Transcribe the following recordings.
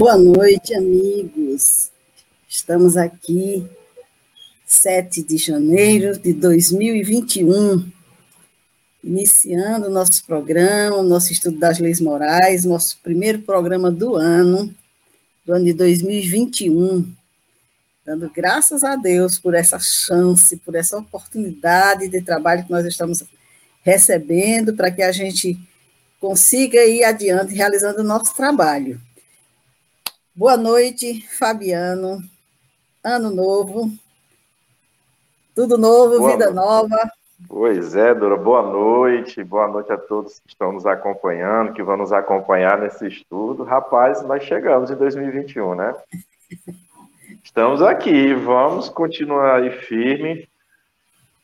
Boa noite, amigos. Estamos aqui, 7 de janeiro de 2021, iniciando o nosso programa, o nosso estudo das leis morais, nosso primeiro programa do ano, do ano de 2021. Dando graças a Deus por essa chance, por essa oportunidade de trabalho que nós estamos recebendo para que a gente consiga ir adiante realizando o nosso trabalho. Boa noite, Fabiano. Ano novo. Tudo novo, Boa vida noite. nova. Pois é, Dora. Boa noite. Boa noite a todos que estão nos acompanhando, que vão nos acompanhar nesse estudo. Rapaz, nós chegamos em 2021, né? Estamos aqui, vamos continuar aí firme.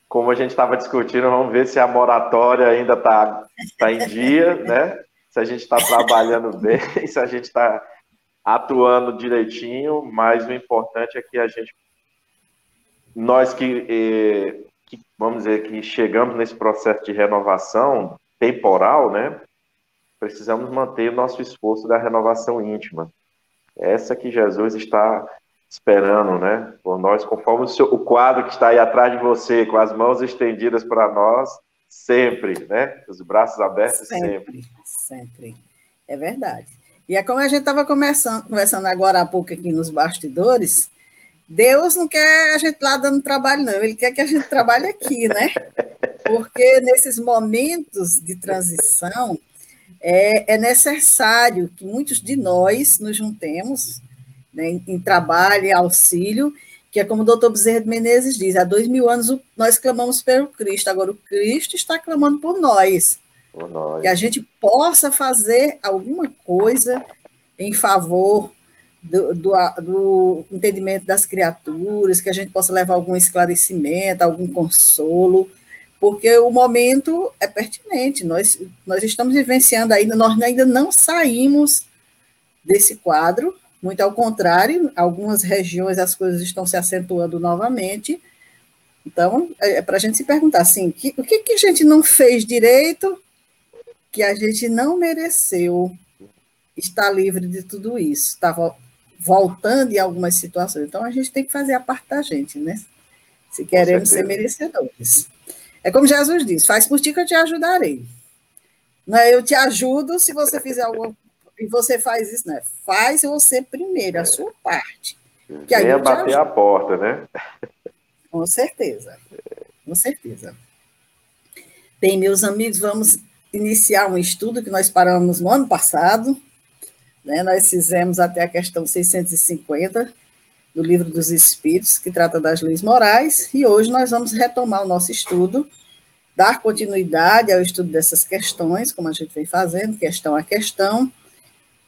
Como a gente estava discutindo, vamos ver se a moratória ainda está tá em dia, né? Se a gente está trabalhando bem, se a gente está atuando direitinho, mas o importante é que a gente, nós que, eh, que, vamos dizer, que chegamos nesse processo de renovação temporal, né, precisamos manter o nosso esforço da renovação íntima. Essa que Jesus está esperando, né, por nós, conforme o, seu, o quadro que está aí atrás de você, com as mãos estendidas para nós, sempre, né, os braços abertos sempre. Sempre, sempre. É verdade. E é como a gente estava conversando agora há pouco aqui nos bastidores, Deus não quer a gente lá dando trabalho, não. Ele quer que a gente trabalhe aqui, né? Porque nesses momentos de transição é, é necessário que muitos de nós nos juntemos né, em, em trabalho e auxílio, que é como o doutor Bezerra de Menezes diz, há dois mil anos nós clamamos pelo Cristo, agora o Cristo está clamando por nós que a gente possa fazer alguma coisa em favor do, do, do, entendimento das criaturas, que a gente possa levar algum esclarecimento, algum consolo, porque o momento é pertinente. Nós, nós estamos vivenciando ainda, nós ainda não saímos desse quadro, muito ao contrário, algumas regiões as coisas estão se acentuando novamente. Então, é, é para a gente se perguntar assim, que, o que, que a gente não fez direito que a gente não mereceu estar livre de tudo isso, estava voltando em algumas situações. Então, a gente tem que fazer a parte da gente, né? Se queremos ser merecedores. É como Jesus diz: faz por ti que eu te ajudarei. Não é eu te ajudo se você fizer alguma e você faz isso, né? Faz você primeiro, a sua parte. Que aí Venha bater ajudo. a porta, né? Com certeza. Com certeza. Bem, meus amigos, vamos iniciar um estudo que nós paramos no ano passado, né? nós fizemos até a questão 650 do Livro dos Espíritos, que trata das leis morais, e hoje nós vamos retomar o nosso estudo, dar continuidade ao estudo dessas questões, como a gente vem fazendo, questão a questão,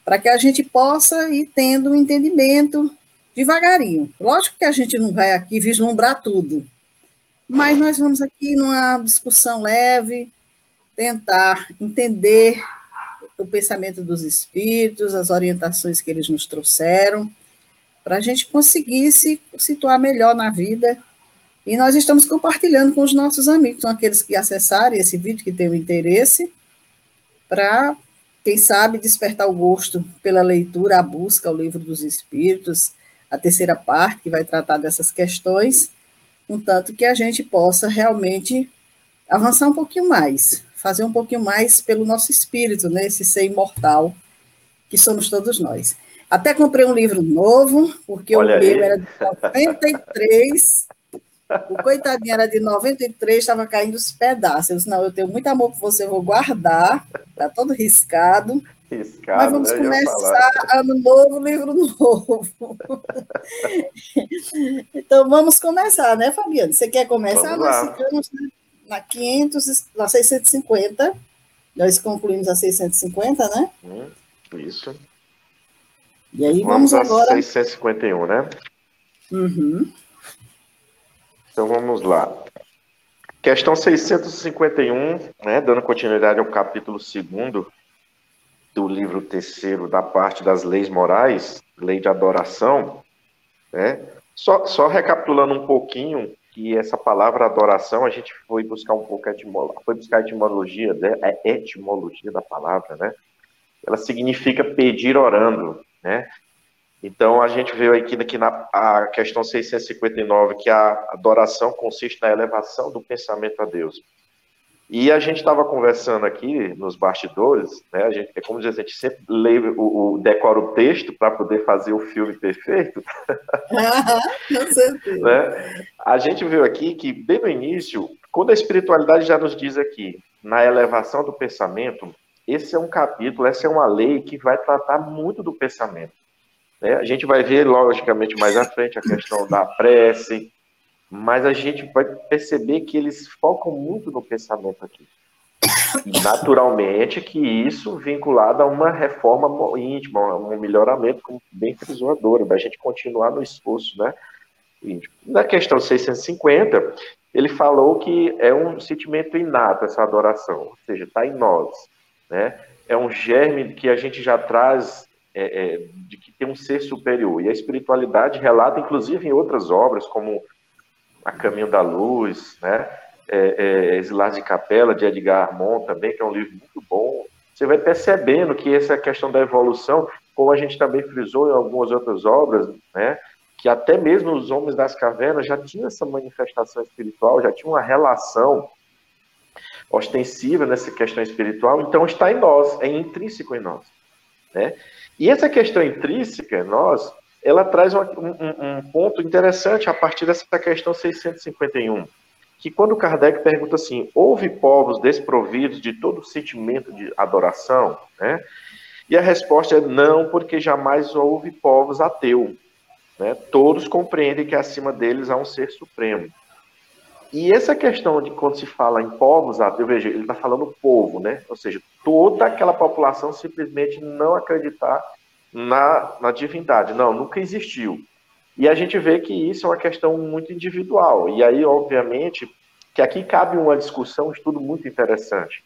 para que a gente possa ir tendo um entendimento devagarinho. Lógico que a gente não vai aqui vislumbrar tudo, mas nós vamos aqui numa discussão leve, tentar entender o pensamento dos espíritos, as orientações que eles nos trouxeram, para a gente conseguir se situar melhor na vida. E nós estamos compartilhando com os nossos amigos, são aqueles que acessarem esse vídeo, que têm o interesse, para, quem sabe, despertar o gosto pela leitura, a busca, o livro dos espíritos, a terceira parte, que vai tratar dessas questões, contanto que a gente possa realmente avançar um pouquinho mais, fazer um pouquinho mais pelo nosso espírito, né? Esse ser imortal que somos todos nós. Até comprei um livro novo, porque Olha o meu era de 93. O coitadinho era de 93, estava caindo os pedaços. Eu disse, não, eu tenho muito amor por você, eu vou guardar, está todo riscado. Riscado, Mas vamos né, começar ano novo, livro novo. então vamos começar, né, Fabiano? Você quer começar? Nós ficamos na 500, na 650, nós concluímos a 650, né? Hum, isso. E aí vamos, vamos agora... 651, né? Uhum. Então vamos lá. Questão 651, né, dando continuidade ao capítulo 2 do livro terceiro da parte das leis morais, lei de adoração, né? Só, só recapitulando um pouquinho que essa palavra adoração, a gente foi buscar um pouco a etimologia, foi buscar a etimologia, a etimologia da palavra, né? Ela significa pedir orando, né? Então, a gente veio aqui, aqui na a questão 659, que a adoração consiste na elevação do pensamento a Deus. E a gente estava conversando aqui nos bastidores, né? A gente, é como dizer, a gente sempre lê o, o decora o texto para poder fazer o filme perfeito. com certeza. né? A gente viu aqui que, desde o início, quando a espiritualidade já nos diz aqui, na elevação do pensamento, esse é um capítulo, essa é uma lei que vai tratar muito do pensamento. Né? A gente vai ver, logicamente, mais à frente a questão da prece, mas a gente vai perceber que eles focam muito no pensamento aqui. E, naturalmente, que isso vinculado a uma reforma íntima, um melhoramento, como bem frisou a Dora, da gente continuar no esforço, né? Na questão 650, ele falou que é um sentimento inato essa adoração, ou seja, está em nós, né? É um germe que a gente já traz é, é, de que tem um ser superior. E a espiritualidade relata, inclusive, em outras obras, como A Caminho da Luz, né? É, é, de Capela, de Edgar Armand, também, que é um livro muito bom. Você vai percebendo que essa questão da evolução, como a gente também frisou em algumas outras obras, né? que até mesmo os homens das cavernas já tinham essa manifestação espiritual, já tinham uma relação ostensiva nessa questão espiritual, então está em nós, é intrínseco em nós. Né? E essa questão intrínseca, nós, ela traz um, um, um ponto interessante a partir dessa questão 651, que quando Kardec pergunta assim, houve povos desprovidos de todo sentimento de adoração? Né? E a resposta é não, porque jamais houve povos ateus. Né? Todos compreendem que acima deles há um ser supremo. E essa questão de quando se fala em povos ateus, veja, ele está falando povo, né? Ou seja, toda aquela população simplesmente não acreditar na, na divindade. Não, nunca existiu. E a gente vê que isso é uma questão muito individual. E aí, obviamente, que aqui cabe uma discussão, um estudo muito interessante.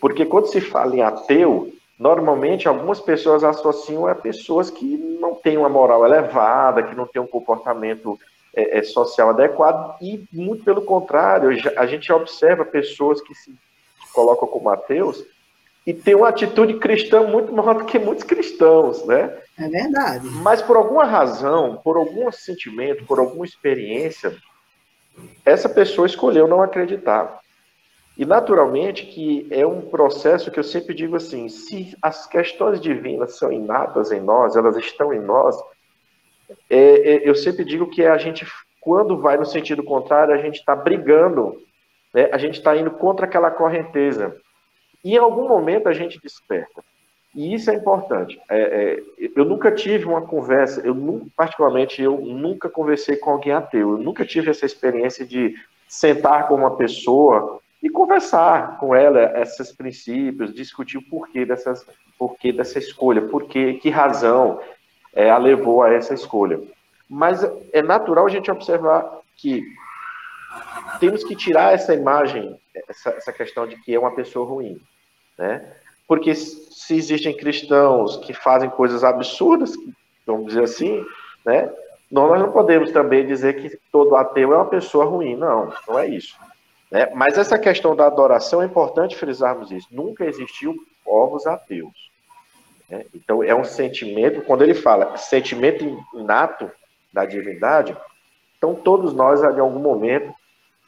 Porque quando se fala em ateu, normalmente algumas pessoas associam a pessoas que não têm uma moral elevada, que não têm um comportamento é, é, social adequado, e muito pelo contrário, a gente observa pessoas que se colocam como ateus e têm uma atitude cristã muito maior do que muitos cristãos, né? É verdade. Mas por alguma razão, por algum sentimento, por alguma experiência, essa pessoa escolheu não acreditar. E naturalmente que é um processo que eu sempre digo assim, se as questões divinas são inatas em nós, elas estão em nós, é, é, eu sempre digo que a gente, quando vai no sentido contrário, a gente está brigando, né? a gente está indo contra aquela correnteza. E em algum momento a gente desperta. E isso é importante. É, é, eu nunca tive uma conversa, eu particularmente eu nunca conversei com alguém ateu. Eu nunca tive essa experiência de sentar com uma pessoa e conversar com ela esses princípios, discutir o porquê dessas, porquê dessa escolha, porquê, que razão, é, a levou a essa escolha. Mas é natural a gente observar que temos que tirar essa imagem, essa, essa questão de que é uma pessoa ruim, né? Porque se existem cristãos que fazem coisas absurdas, vamos dizer assim, né? Nós não podemos também dizer que todo ateu é uma pessoa ruim, não, não é isso. Né? Mas essa questão da adoração é importante frisarmos isso. Nunca existiu povos ateus. Né? Então, é um sentimento, quando ele fala sentimento inato da divindade, então todos nós, em algum momento,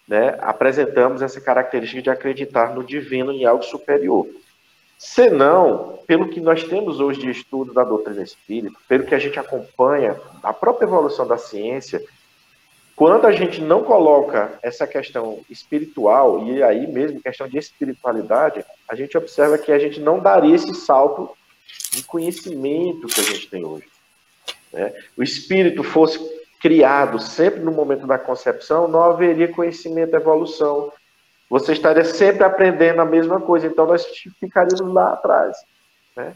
né, apresentamos essa característica de acreditar no divino em algo superior. Senão, pelo que nós temos hoje de estudo da doutrina espírita, pelo que a gente acompanha, a própria evolução da ciência, quando a gente não coloca essa questão espiritual, e aí mesmo questão de espiritualidade, a gente observa que a gente não daria esse salto de conhecimento que a gente tem hoje. Né? O espírito fosse criado sempre no momento da concepção, não haveria conhecimento, evolução. Você estaria sempre aprendendo a mesma coisa, então nós ficaríamos lá atrás. Né?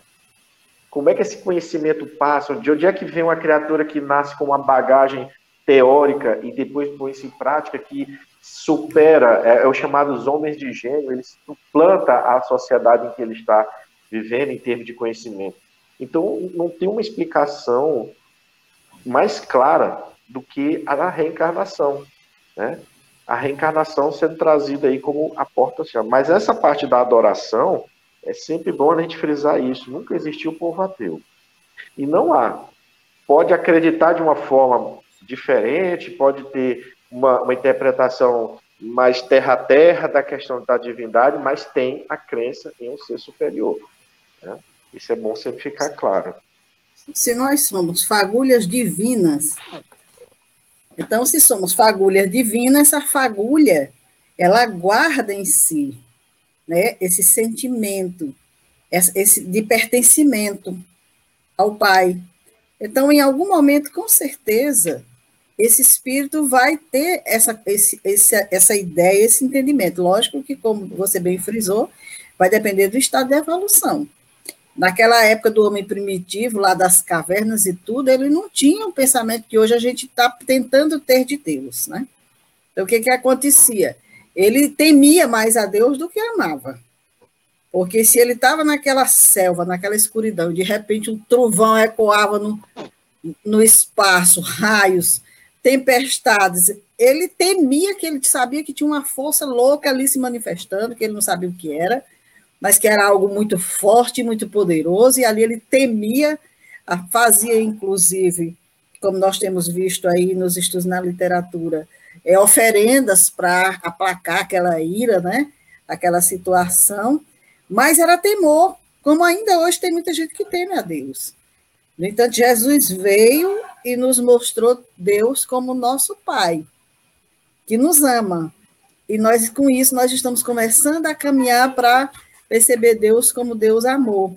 Como é que esse conhecimento passa? De onde é que vem uma criatura que nasce com uma bagagem teórica e depois põe isso em prática que supera, é, é o chamado os homens de gênio, ele suplanta a sociedade em que ele está vivendo em termos de conhecimento. Então, não tem uma explicação mais clara do que a reencarnação, né? A reencarnação sendo trazida aí como a porta social. Mas essa parte da adoração, é sempre bom a gente frisar isso. Nunca existiu povo ateu. E não há. pode acreditar de uma forma diferente, pode ter uma, uma interpretação mais terra a terra da questão da divindade, mas tem a crença em um ser superior. Né? Isso é bom sempre ficar claro. Se nós somos fagulhas divinas, então se somos fagulhas divinas, essa fagulha ela guarda em si né, esse sentimento esse, de pertencimento ao Pai. Então, em algum momento, com certeza, esse espírito vai ter essa, esse, esse, essa ideia, esse entendimento. Lógico que, como você bem frisou, vai depender do estado de evolução. Naquela época do homem primitivo, lá das cavernas e tudo, ele não tinha o pensamento que hoje a gente está tentando ter de Deus, né? Então, o que, que acontecia? Ele temia mais a Deus do que amava. Porque se ele estava naquela selva, naquela escuridão, de repente um trovão ecoava no, no espaço, raios, tempestades, ele temia que ele sabia que tinha uma força louca ali se manifestando, que ele não sabia o que era, mas que era algo muito forte, muito poderoso, e ali ele temia, fazia inclusive, como nós temos visto aí nos estudos na literatura, é, oferendas para aplacar aquela ira, né? aquela situação, mas era temor, como ainda hoje tem muita gente que teme a Deus. No entanto, Jesus veio e nos mostrou Deus como nosso Pai, que nos ama. E nós, com isso, nós estamos começando a caminhar para perceber Deus como Deus amou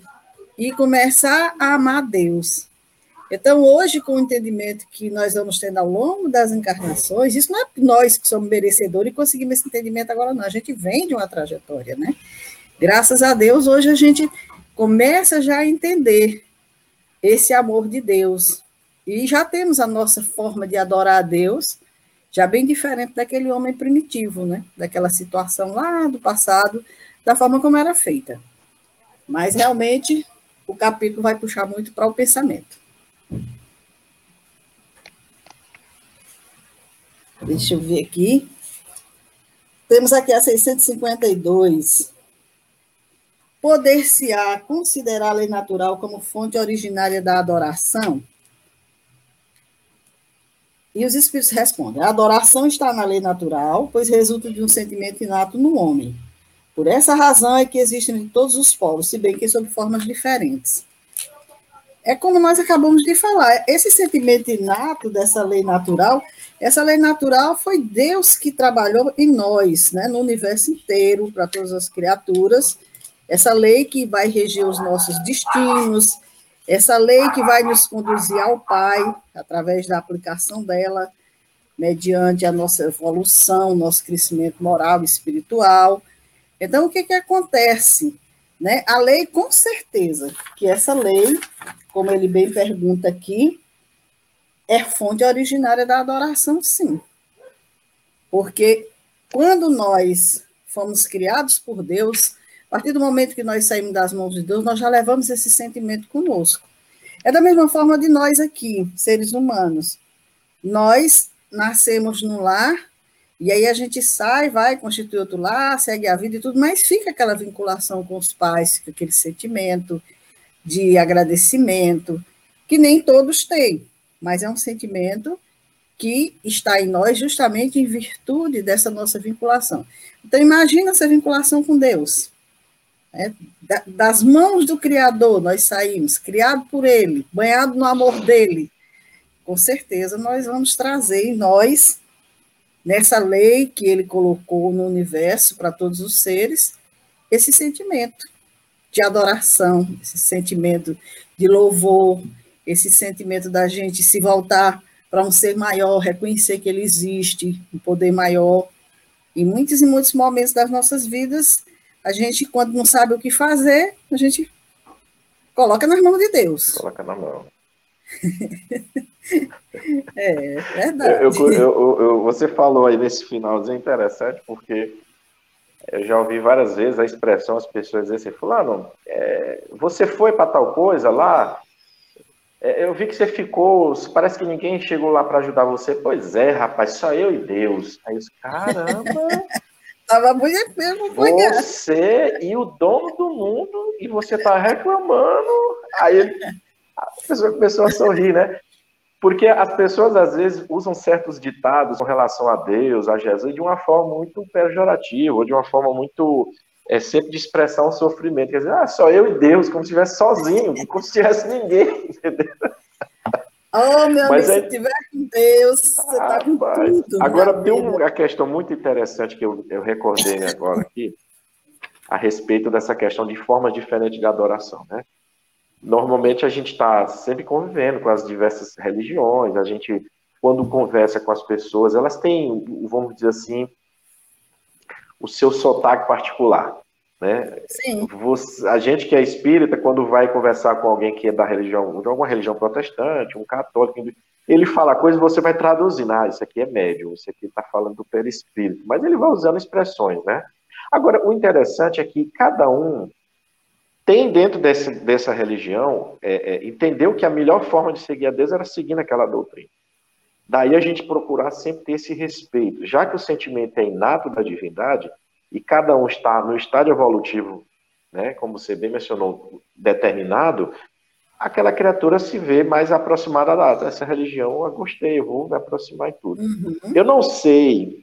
e começar a amar Deus. Então, hoje, com o entendimento que nós vamos tendo ao longo das encarnações, isso não é nós que somos merecedores e conseguimos esse entendimento agora, não. A gente vem de uma trajetória, né? Graças a Deus, hoje a gente começa já a entender esse amor de Deus. E já temos a nossa forma de adorar a Deus, já bem diferente daquele homem primitivo, né? Daquela situação lá do passado, da forma como era feita. Mas realmente o capítulo vai puxar muito para o pensamento. Deixa eu ver aqui. Temos aqui a 652. Poder-se-á considerar a lei natural como fonte originária da adoração? E os espíritos respondem: a adoração está na lei natural, pois resulta de um sentimento inato no homem. Por essa razão é que existem em todos os povos, se bem que sob formas diferentes. É como nós acabamos de falar, esse sentimento inato dessa lei natural, essa lei natural foi Deus que trabalhou em nós, né, no universo inteiro, para todas as criaturas. Essa lei que vai reger os nossos destinos, essa lei que vai nos conduzir ao Pai, através da aplicação dela, mediante a nossa evolução, nosso crescimento moral e espiritual. Então, o que, que acontece? Né? A lei, com certeza, que essa lei, como ele bem pergunta aqui, é fonte originária da adoração, sim. Porque quando nós fomos criados por Deus, a partir do momento que nós saímos das mãos de Deus, nós já levamos esse sentimento conosco. É da mesma forma de nós aqui, seres humanos. Nós nascemos no lar e aí a gente sai, vai, constitui outro lar, segue a vida e tudo, mas fica aquela vinculação com os pais, aquele sentimento de agradecimento, que nem todos têm, mas é um sentimento que está em nós justamente em virtude dessa nossa vinculação. Então, imagina essa vinculação com Deus. Né? Das mãos do Criador nós saímos, criado por Ele, banhado no amor dele. Com certeza nós vamos trazer em nós nessa lei que ele colocou no universo para todos os seres, esse sentimento de adoração, esse sentimento de louvor, esse sentimento da gente se voltar para um ser maior, reconhecer que ele existe, um poder maior. Em muitos e muitos momentos das nossas vidas, a gente, quando não sabe o que fazer, a gente coloca nas mãos de Deus. Coloca na mão. é, verdade. Eu, eu, eu, você falou aí nesse finalzinho interessante, porque eu já ouvi várias vezes a expressão, as pessoas dizem assim, fulano, é, você foi para tal coisa lá, é, eu vi que você ficou, parece que ninguém chegou lá para ajudar você. Pois é, rapaz, só eu e Deus. Aí os caramba... Tava bonito mesmo. Você e o dono do mundo, e você tá reclamando. Aí a pessoa começou a sorrir, né? Porque as pessoas, às vezes, usam certos ditados com relação a Deus, a Jesus, de uma forma muito pejorativa, ou de uma forma muito é sempre de expressar um sofrimento. Quer dizer, ah, só eu e Deus, como se estivesse sozinho, como se tivesse ninguém, entendeu? Oh, meu Mas amigo, é... se tiver com Deus, você está ah, com tudo. Agora, tem uma questão muito interessante que eu, eu recordei agora aqui, a respeito dessa questão de formas diferentes de adoração, né? Normalmente a gente está sempre convivendo com as diversas religiões, a gente, quando conversa com as pessoas, elas têm, vamos dizer assim, o seu sotaque particular. Né? Sim. Você, a gente que é espírita, quando vai conversar com alguém que é da religião, de alguma religião protestante, um católico, ele fala coisa e você vai traduzindo. Ah, isso aqui é médium, isso aqui está falando do perispírito. Mas ele vai usando expressões, né? Agora, o interessante é que cada um tem dentro desse, dessa religião, é, é, entendeu que a melhor forma de seguir a Deus era seguindo aquela doutrina. Daí a gente procurar sempre ter esse respeito. Já que o sentimento é inato da divindade, e cada um está no estágio evolutivo, né, como você bem mencionou, determinado, aquela criatura se vê mais aproximada dessa religião. Eu gostei, eu vou me aproximar em tudo. Uhum. Eu não sei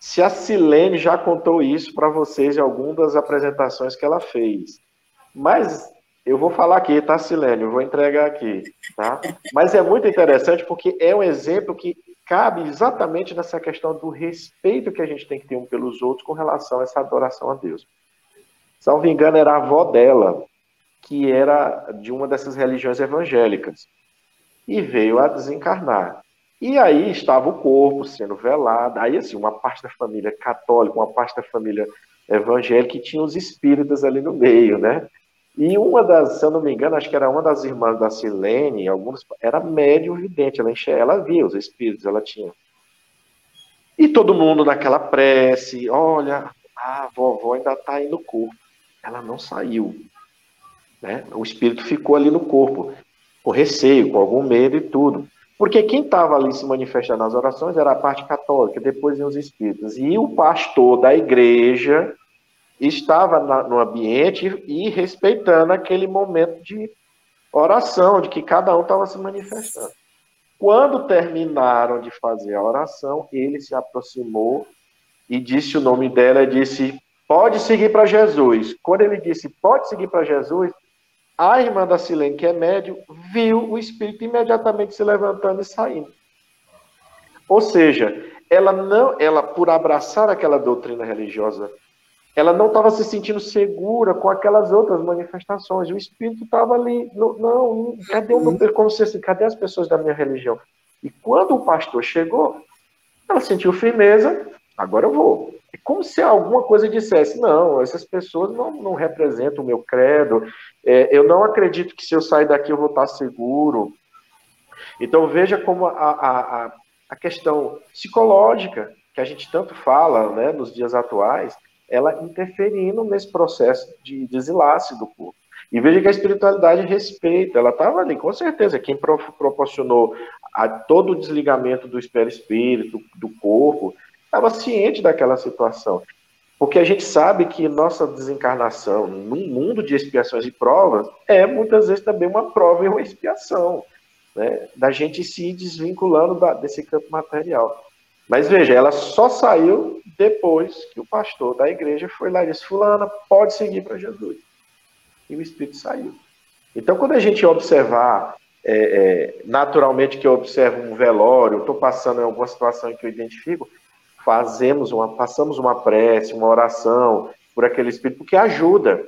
se a Silene já contou isso para vocês em alguma das apresentações que ela fez, mas eu vou falar aqui, tá, Silene? Eu vou entregar aqui, tá? Mas é muito interessante porque é um exemplo que cabe exatamente nessa questão do respeito que a gente tem que ter um pelos outros com relação a essa adoração a Deus. Salvo engano, era a avó dela, que era de uma dessas religiões evangélicas, e veio a desencarnar. E aí estava o corpo sendo velado, aí assim, uma parte da família católica, uma parte da família evangélica, e tinha os espíritas ali no meio, né? E uma das, se eu não me engano, acho que era uma das irmãs da Silene, algumas, era médio vidente, ela enxerga, ela via os espíritos, ela tinha. E todo mundo naquela prece, olha, a vovó ainda está aí no corpo. Ela não saiu. Né? O espírito ficou ali no corpo, com receio, com algum medo e tudo. Porque quem estava ali se manifestando nas orações era a parte católica, depois iam os espíritos. E o pastor da igreja estava na, no ambiente e respeitando aquele momento de oração, de que cada um estava se manifestando. Quando terminaram de fazer a oração, ele se aproximou e disse o nome dela e disse: Pode seguir para Jesus. Quando ele disse: Pode seguir para Jesus, a irmã da Silene, que é médio, viu o espírito imediatamente se levantando e saindo. Ou seja, ela não, ela por abraçar aquela doutrina religiosa ela não estava se sentindo segura com aquelas outras manifestações. O espírito estava ali, não, não cadê o como se assim, cadê as pessoas da minha religião? E quando o pastor chegou, ela sentiu firmeza, agora eu vou. É como se alguma coisa dissesse, não, essas pessoas não, não representam o meu credo, é, eu não acredito que se eu sair daqui eu vou estar seguro. Então veja como a, a, a questão psicológica que a gente tanto fala né, nos dias atuais, ela interferindo nesse processo de desenlace do corpo. E veja que a espiritualidade respeita, ela estava ali, com certeza. Quem proporcionou a todo o desligamento do espírito, do corpo, estava ciente daquela situação. Porque a gente sabe que nossa desencarnação, num mundo de expiações e provas, é muitas vezes também uma prova e uma expiação, né? da gente se desvinculando da, desse campo material. Mas veja, ela só saiu depois que o pastor da igreja foi lá e disse: Fulana, pode seguir para Jesus. E o Espírito saiu. Então, quando a gente observar, é, é, naturalmente que eu observo um velório, estou passando em alguma situação em que eu identifico, fazemos uma, passamos uma prece, uma oração por aquele Espírito, porque ajuda.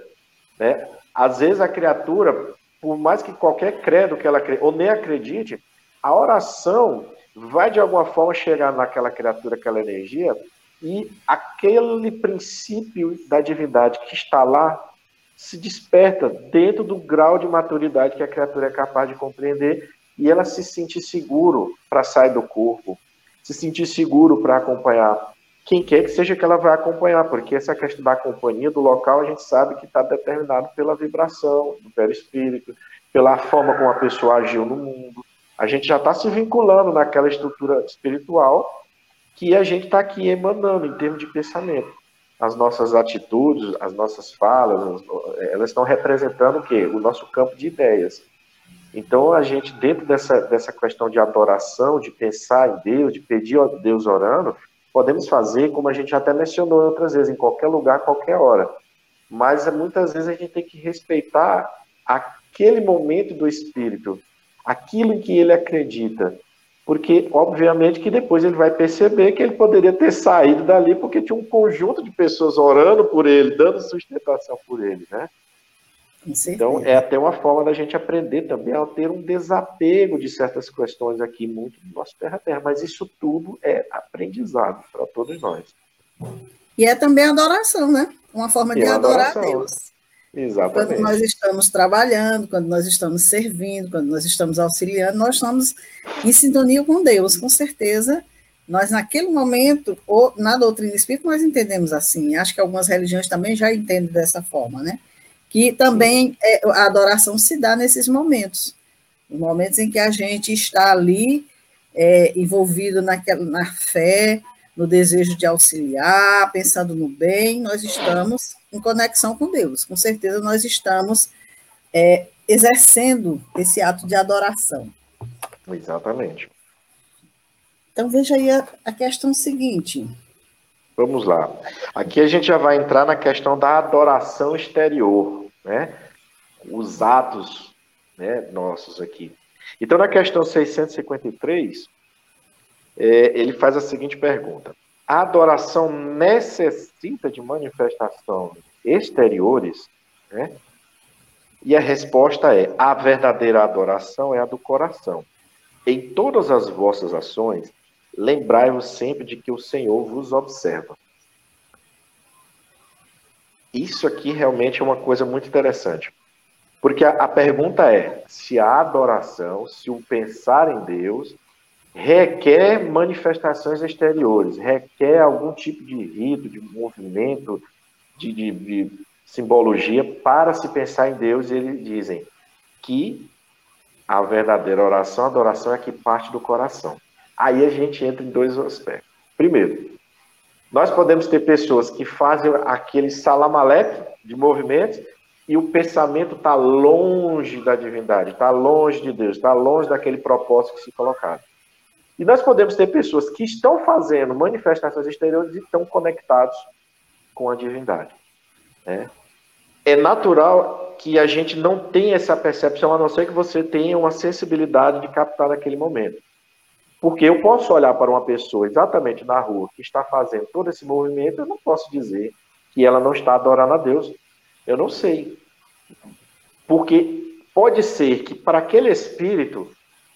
Né? Às vezes a criatura, por mais que qualquer credo que ela ou nem acredite, a oração vai de alguma forma chegar naquela criatura, aquela energia, e aquele princípio da divindade que está lá se desperta dentro do grau de maturidade que a criatura é capaz de compreender e ela se sente seguro para sair do corpo, se sentir seguro para acompanhar quem quer que seja que ela vai acompanhar, porque essa questão da companhia do local a gente sabe que está determinado pela vibração do perispírito, pela forma como a pessoa agiu no mundo, a gente já está se vinculando naquela estrutura espiritual que a gente está aqui emanando em termos de pensamento. As nossas atitudes, as nossas falas, elas estão representando o quê? O nosso campo de ideias. Então, a gente, dentro dessa, dessa questão de adoração, de pensar em Deus, de pedir a Deus orando, podemos fazer, como a gente até mencionou outras vezes, em qualquer lugar, qualquer hora. Mas muitas vezes a gente tem que respeitar aquele momento do Espírito, aquilo em que ele acredita. Porque, obviamente, que depois ele vai perceber que ele poderia ter saído dali porque tinha um conjunto de pessoas orando por ele, dando sustentação por ele, né? Então, é até uma forma da gente aprender também a ter um desapego de certas questões aqui, muito do nosso terra-terra. Mas isso tudo é aprendizado para todos nós. E é também adoração, né? Uma forma e de adorar adoração. a Deus. Exatamente. Quando nós estamos trabalhando, quando nós estamos servindo, quando nós estamos auxiliando, nós estamos em sintonia com Deus, com certeza. Nós, naquele momento, ou na doutrina espírita, nós entendemos assim. Acho que algumas religiões também já entendem dessa forma, né? que também é, a adoração se dá nesses momentos, nos momentos em que a gente está ali é, envolvido naquela, na fé, no desejo de auxiliar, pensando no bem, nós estamos em conexão com Deus. Com certeza nós estamos é, exercendo esse ato de adoração. Exatamente. Então veja aí a, a questão seguinte. Vamos lá. Aqui a gente já vai entrar na questão da adoração exterior né? Os atos né, nossos aqui. Então, na questão 653, é, ele faz a seguinte pergunta: A adoração necessita de manifestações exteriores? Né? E a resposta é: a verdadeira adoração é a do coração. Em todas as vossas ações, lembrai-vos sempre de que o Senhor vos observa. Isso aqui realmente é uma coisa muito interessante. Porque a, a pergunta é se a adoração, se o pensar em Deus, requer manifestações exteriores, requer algum tipo de rito, de movimento, de, de, de simbologia para se pensar em Deus. E eles dizem que a verdadeira oração, a adoração é que parte do coração. Aí a gente entra em dois aspectos. Primeiro, nós podemos ter pessoas que fazem aquele salamaleque de movimentos e o pensamento está longe da divindade, está longe de Deus, está longe daquele propósito que se colocaram. E nós podemos ter pessoas que estão fazendo manifestações exteriores e estão conectados com a divindade. Né? É natural que a gente não tenha essa percepção, a não ser que você tenha uma sensibilidade de captar naquele momento. Porque eu posso olhar para uma pessoa exatamente na rua que está fazendo todo esse movimento, eu não posso dizer que ela não está adorando a Deus. Eu não sei. Porque pode ser que para aquele espírito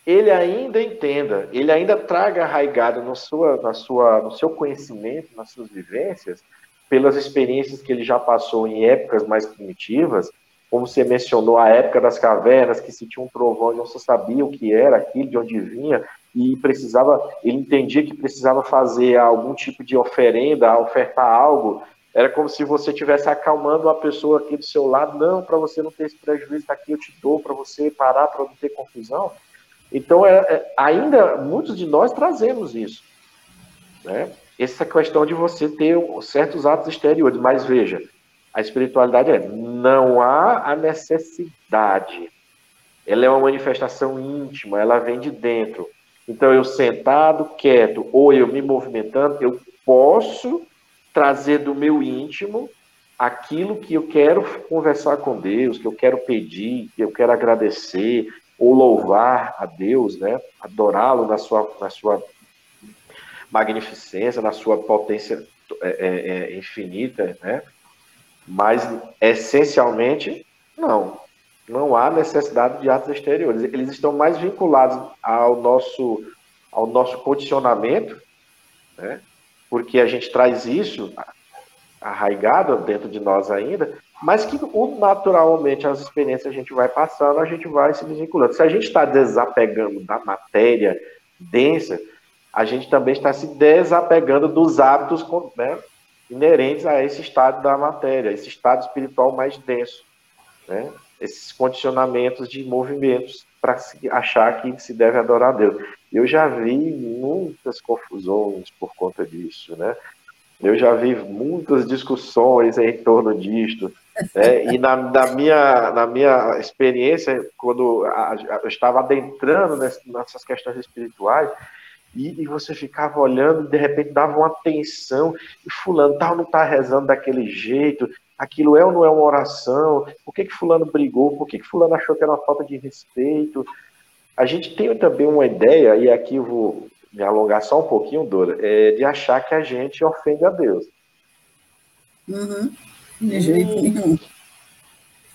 ele ainda entenda, ele ainda traga arraigado no, sua, na sua, no seu conhecimento, nas suas vivências, pelas experiências que ele já passou em épocas mais primitivas, como você mencionou, a época das cavernas, que se tinha um trovão e não sabia o que era aquilo, de onde vinha, e precisava, ele entendia que precisava fazer algum tipo de oferenda, ofertar algo. Era como se você estivesse acalmando uma pessoa aqui do seu lado, não, para você não ter esse prejuízo, daqui eu te dou, para você parar, para não ter confusão. Então, é, é, ainda muitos de nós trazemos isso. Né? Essa questão de você ter certos atos exteriores, mas veja, a espiritualidade é não há a necessidade. Ela é uma manifestação íntima, ela vem de dentro. Então, eu sentado, quieto, ou eu me movimentando, eu posso trazer do meu íntimo aquilo que eu quero conversar com Deus, que eu quero pedir, que eu quero agradecer, ou louvar a Deus, né? Adorá-lo na sua, na sua magnificência, na sua potência é, é, é infinita, né? Mas, essencialmente, não não há necessidade de atos exteriores. Eles estão mais vinculados ao nosso, ao nosso condicionamento, né? porque a gente traz isso arraigado dentro de nós ainda, mas que naturalmente as experiências a gente vai passando, a gente vai se desvinculando. Se a gente está desapegando da matéria densa, a gente também está se desapegando dos hábitos né, inerentes a esse estado da matéria, esse estado espiritual mais denso. Né? esses condicionamentos de movimentos para achar que se deve adorar a Deus. Eu já vi muitas confusões por conta disso, né? Eu já vi muitas discussões em torno disto. É, e na, na, minha, na minha experiência, quando eu estava adentrando nessas questões espirituais, e, e, você ficava olhando, e de repente dava uma tensão, e fulano tal não está rezando daquele jeito, aquilo é ou não é uma oração, por que, que fulano brigou, por que, que fulano achou que era uma falta de respeito. A gente tem também uma ideia, e aqui eu vou me alongar só um pouquinho, Dora, é de achar que a gente ofende a Deus. Uhum. De jeito nenhum.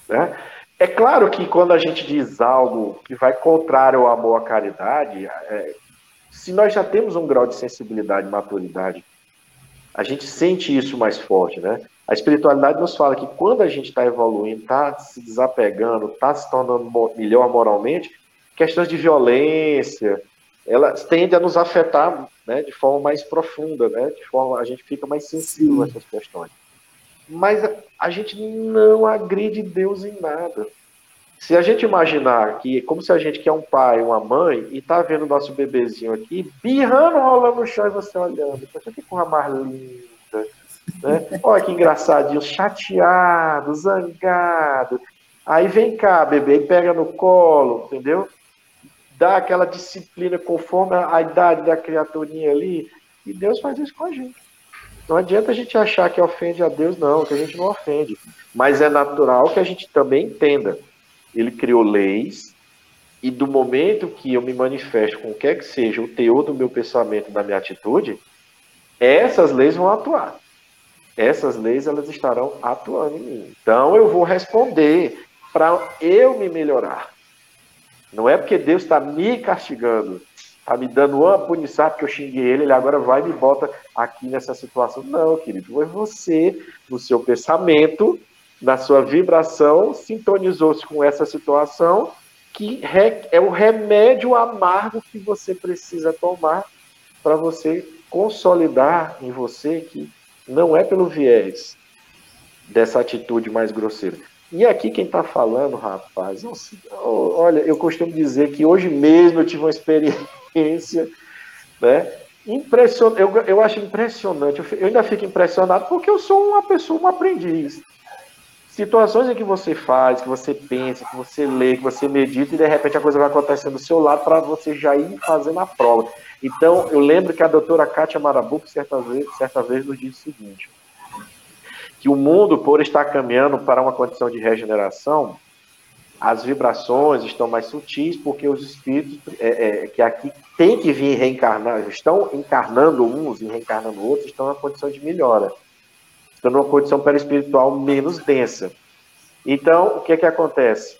Né? É claro que quando a gente diz algo que vai contrário ao amor à caridade, é, se nós já temos um grau de sensibilidade e maturidade, a gente sente isso mais forte, né? A espiritualidade nos fala que quando a gente está evoluindo, está se desapegando, está se tornando melhor moralmente, questões de violência, elas tendem a nos afetar né, de forma mais profunda, né? De forma a gente fica mais sensível a essas questões. Mas a, a gente não agride Deus em nada. Se a gente imaginar que, como se a gente que é um pai, uma mãe, e tá vendo o nosso bebezinho aqui, birrando, rolando no chão e você olhando, poxa, que coisa mais linda, né? Olha que engraçadinho, chateado, zangado. Aí vem cá, bebê, e pega no colo, entendeu? Dá aquela disciplina conforme a idade da criaturinha ali, e Deus faz isso com a gente. Não adianta a gente achar que ofende a Deus, não, que a gente não ofende. Mas é natural que a gente também entenda ele criou leis, e do momento que eu me manifesto com o que é que seja o teor do meu pensamento, da minha atitude, essas leis vão atuar. Essas leis elas estarão atuando em mim. Então eu vou responder para eu me melhorar. Não é porque Deus está me castigando, está me dando uma punição porque eu xinguei ele, ele agora vai e me bota aqui nessa situação. Não, querido, foi você, no seu pensamento, na sua vibração, sintonizou-se com essa situação, que é o remédio amargo que você precisa tomar para você consolidar em você que não é pelo viés dessa atitude mais grosseira. E aqui quem está falando, rapaz, olha, eu costumo dizer que hoje mesmo eu tive uma experiência, né? Impression... Eu, eu acho impressionante, eu ainda fico impressionado porque eu sou uma pessoa, um aprendiz situações em que você faz, que você pensa, que você lê, que você medita e de repente a coisa vai acontecendo do seu lado para você já ir fazendo a prova. Então, eu lembro que a doutora Kátia Marabuco, certa vez, certa vez nos disse o seguinte, que o mundo, por estar caminhando para uma condição de regeneração, as vibrações estão mais sutis, porque os espíritos é, é, que aqui têm que vir reencarnar, estão encarnando uns e reencarnando outros, estão na condição de melhora estão numa condição perispiritual menos densa. Então, o que é que acontece?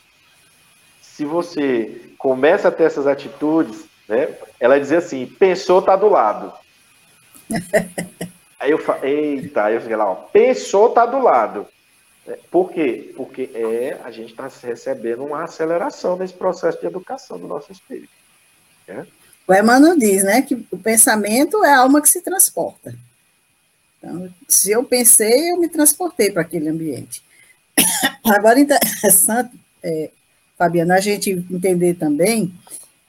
Se você começa a ter essas atitudes, né, ela diz assim, pensou, tá do lado. Aí eu falo, eita, aí eu fiquei lá, ó, pensou, tá do lado. É, por quê? Porque é, a gente está recebendo uma aceleração nesse processo de educação do nosso espírito. Né? O Emmanuel diz, né, que o pensamento é a alma que se transporta. Então, se eu pensei, eu me transportei para aquele ambiente. Agora, interessante, é, Fabiana, a gente entender também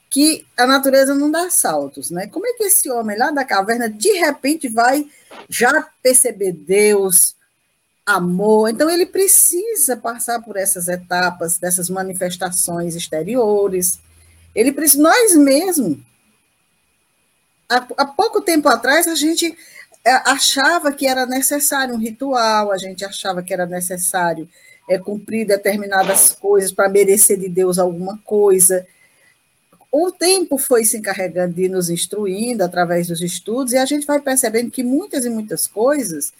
que a natureza não dá saltos, né? Como é que esse homem lá da caverna, de repente, vai já perceber Deus, amor? Então, ele precisa passar por essas etapas, dessas manifestações exteriores. Ele precisa, nós mesmos, há, há pouco tempo atrás, a gente achava que era necessário um ritual, a gente achava que era necessário é, cumprir determinadas coisas para merecer de Deus alguma coisa. O tempo foi se encarregando de nos instruindo através dos estudos, e a gente vai percebendo que muitas e muitas coisas,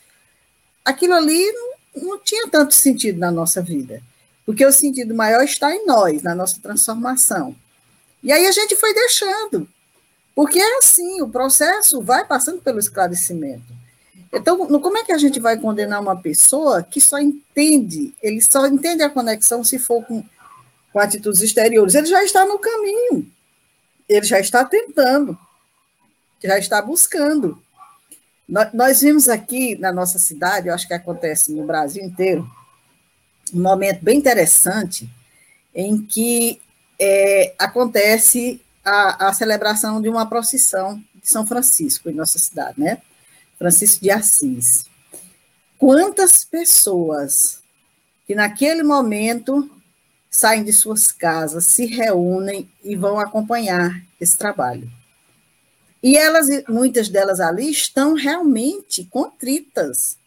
aquilo ali não, não tinha tanto sentido na nossa vida, porque o sentido maior está em nós, na nossa transformação. E aí a gente foi deixando. Porque é assim, o processo vai passando pelo esclarecimento. Então, como é que a gente vai condenar uma pessoa que só entende, ele só entende a conexão se for com, com atitudes exteriores? Ele já está no caminho, ele já está tentando, já está buscando. Nós, nós vimos aqui na nossa cidade, eu acho que acontece no Brasil inteiro, um momento bem interessante em que é, acontece a, a celebração de uma procissão de São Francisco, em nossa cidade, né? Francisco de Assis. Quantas pessoas que naquele momento saem de suas casas, se reúnem e vão acompanhar esse trabalho. E elas, muitas delas ali, estão realmente contritas,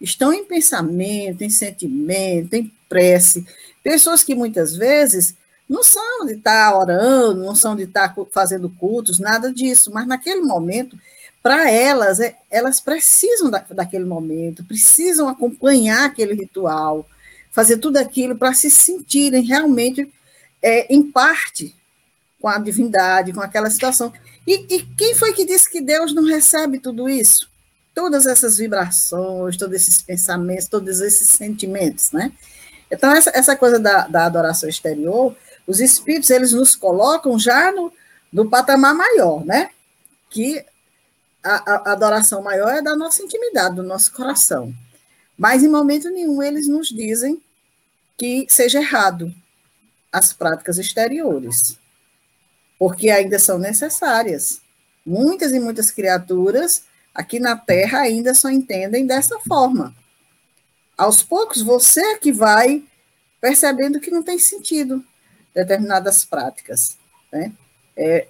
estão em pensamento, em sentimento, em prece. Pessoas que muitas vezes não são de estar orando, não são de estar fazendo cultos, nada disso, mas naquele momento, para elas, é, elas precisam da, daquele momento, precisam acompanhar aquele ritual, fazer tudo aquilo para se sentirem realmente é, em parte com a divindade, com aquela situação. E, e quem foi que disse que Deus não recebe tudo isso? Todas essas vibrações, todos esses pensamentos, todos esses sentimentos, né? Então, essa, essa coisa da, da adoração exterior, os espíritos, eles nos colocam já no, no patamar maior, né? Que a, a adoração maior é da nossa intimidade, do nosso coração. Mas, em momento nenhum, eles nos dizem que seja errado as práticas exteriores, porque ainda são necessárias. Muitas e muitas criaturas aqui na Terra ainda só entendem dessa forma. Aos poucos, você é que vai percebendo que não tem sentido determinadas práticas. Né? É,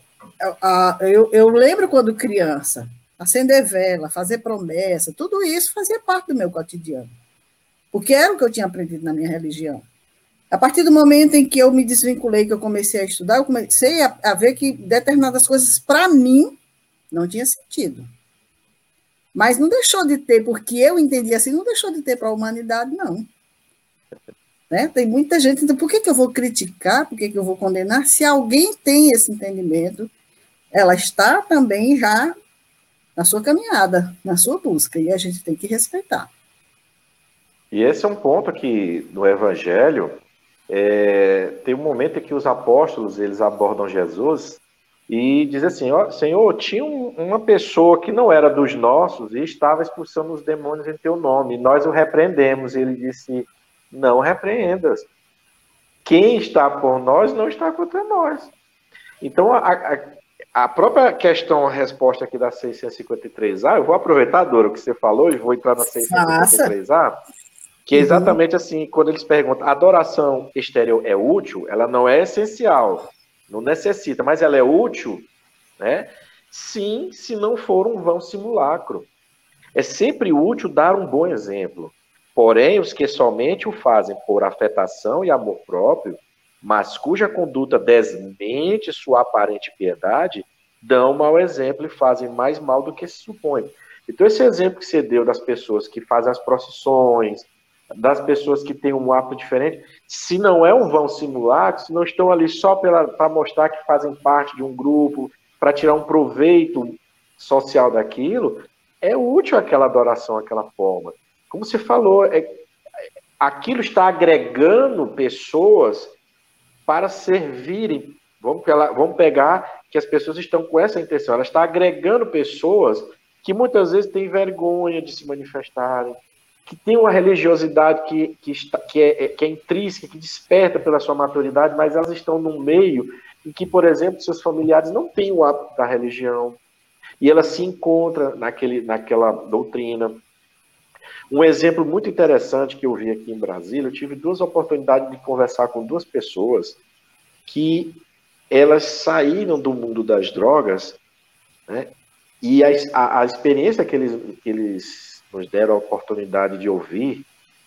a, eu, eu lembro quando criança, acender vela, fazer promessa, tudo isso fazia parte do meu cotidiano porque era o que eu tinha aprendido na minha religião. A partir do momento em que eu me desvinculei, que eu comecei a estudar, eu comecei a, a ver que determinadas coisas, para mim, não tinha sentido. Mas não deixou de ter, porque eu entendi assim, não deixou de ter para a humanidade, não. Né? Tem muita gente, então por que, que eu vou criticar, por que, que eu vou condenar? Se alguém tem esse entendimento, ela está também já na sua caminhada, na sua busca, e a gente tem que respeitar. E esse é um ponto que no Evangelho é, tem um momento em que os apóstolos eles abordam Jesus e diz assim, ó, Senhor, tinha um, uma pessoa que não era dos nossos e estava expulsando os demônios em teu nome. E nós o repreendemos. E ele disse, não repreendas. Quem está por nós não está contra nós. Então, a, a, a própria questão, a resposta aqui da 653A, eu vou aproveitar, Dora, o que você falou, e vou entrar na 653A. Que é uhum. exatamente uhum. assim, quando eles perguntam, adoração exterior é útil? Ela não é essencial, não necessita, mas ela é útil, né? Sim, se não for um vão simulacro. É sempre útil dar um bom exemplo. Porém, os que somente o fazem por afetação e amor próprio, mas cuja conduta desmente sua aparente piedade, dão mau exemplo e fazem mais mal do que se supõe. Então, esse exemplo que você deu das pessoas que fazem as procissões, das pessoas que têm um hábito diferente, se não é um vão simulacro, se não estão ali só para mostrar que fazem parte de um grupo, para tirar um proveito social daquilo, é útil aquela adoração, aquela forma. Como você falou, é, aquilo está agregando pessoas para servirem. Vamos, vamos pegar que as pessoas estão com essa intenção, ela está agregando pessoas que muitas vezes têm vergonha de se manifestarem, que tem uma religiosidade que, que, está, que, é, que é intrínseca, que desperta pela sua maturidade, mas elas estão num meio em que, por exemplo, seus familiares não têm o hábito da religião, e ela se encontra naquele, naquela doutrina. Um exemplo muito interessante que eu vi aqui em Brasília, eu tive duas oportunidades de conversar com duas pessoas que elas saíram do mundo das drogas, né, e a, a, a experiência que eles, que eles nos deram a oportunidade de ouvir,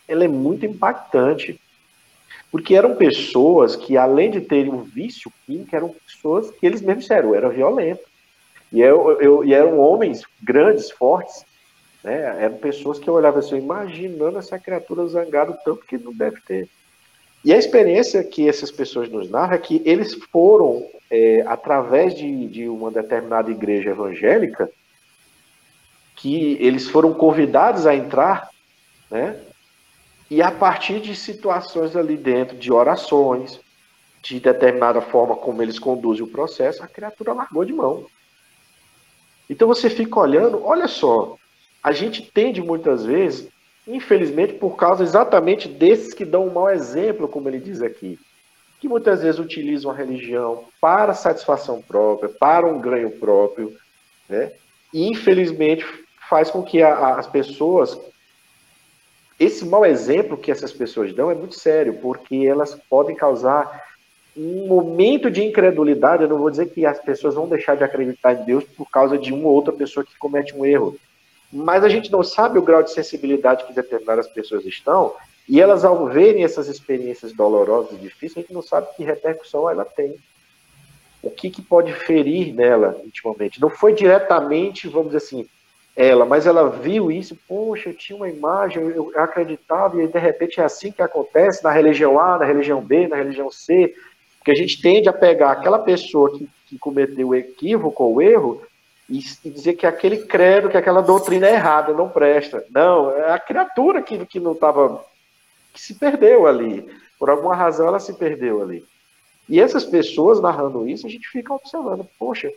ela é muito impactante. Porque eram pessoas que, além de terem um vício químico, eram pessoas que eles mesmos disseram, eram violentos. E, eu, eu, e eram homens grandes, fortes. Né? Eram pessoas que eu olhava assim, imaginando essa criatura zangada, tanto que não deve ter. E a experiência que essas pessoas nos narram é que eles foram, é, através de, de uma determinada igreja evangélica, que eles foram convidados a entrar, né? E a partir de situações ali dentro, de orações, de determinada forma como eles conduzem o processo, a criatura largou de mão. Então você fica olhando, olha só, a gente tende muitas vezes, infelizmente, por causa exatamente desses que dão um mau exemplo, como ele diz aqui, que muitas vezes utilizam a religião para satisfação própria, para um ganho próprio, né? E infelizmente faz com que a, as pessoas esse mau exemplo que essas pessoas dão é muito sério, porque elas podem causar um momento de incredulidade. Eu não vou dizer que as pessoas vão deixar de acreditar em Deus por causa de uma ou outra pessoa que comete um erro, mas a gente não sabe o grau de sensibilidade que determinadas pessoas estão, e elas, ao verem essas experiências dolorosas e difíceis, a gente não sabe que repercussão ela tem. O que, que pode ferir nela intimamente. Não foi diretamente, vamos dizer assim, ela, mas ela viu isso, poxa, eu tinha uma imagem, eu acreditava, e de repente é assim que acontece na religião A, na religião B, na religião C, porque a gente tende a pegar aquela pessoa que, que cometeu o equívoco ou o erro e, e, dizer que aquele credo, que aquela doutrina é errada, não presta. Não, é a criatura que, que não estava, que se perdeu ali. Por alguma razão ela se perdeu ali. E essas pessoas narrando isso, a gente fica observando, poxa,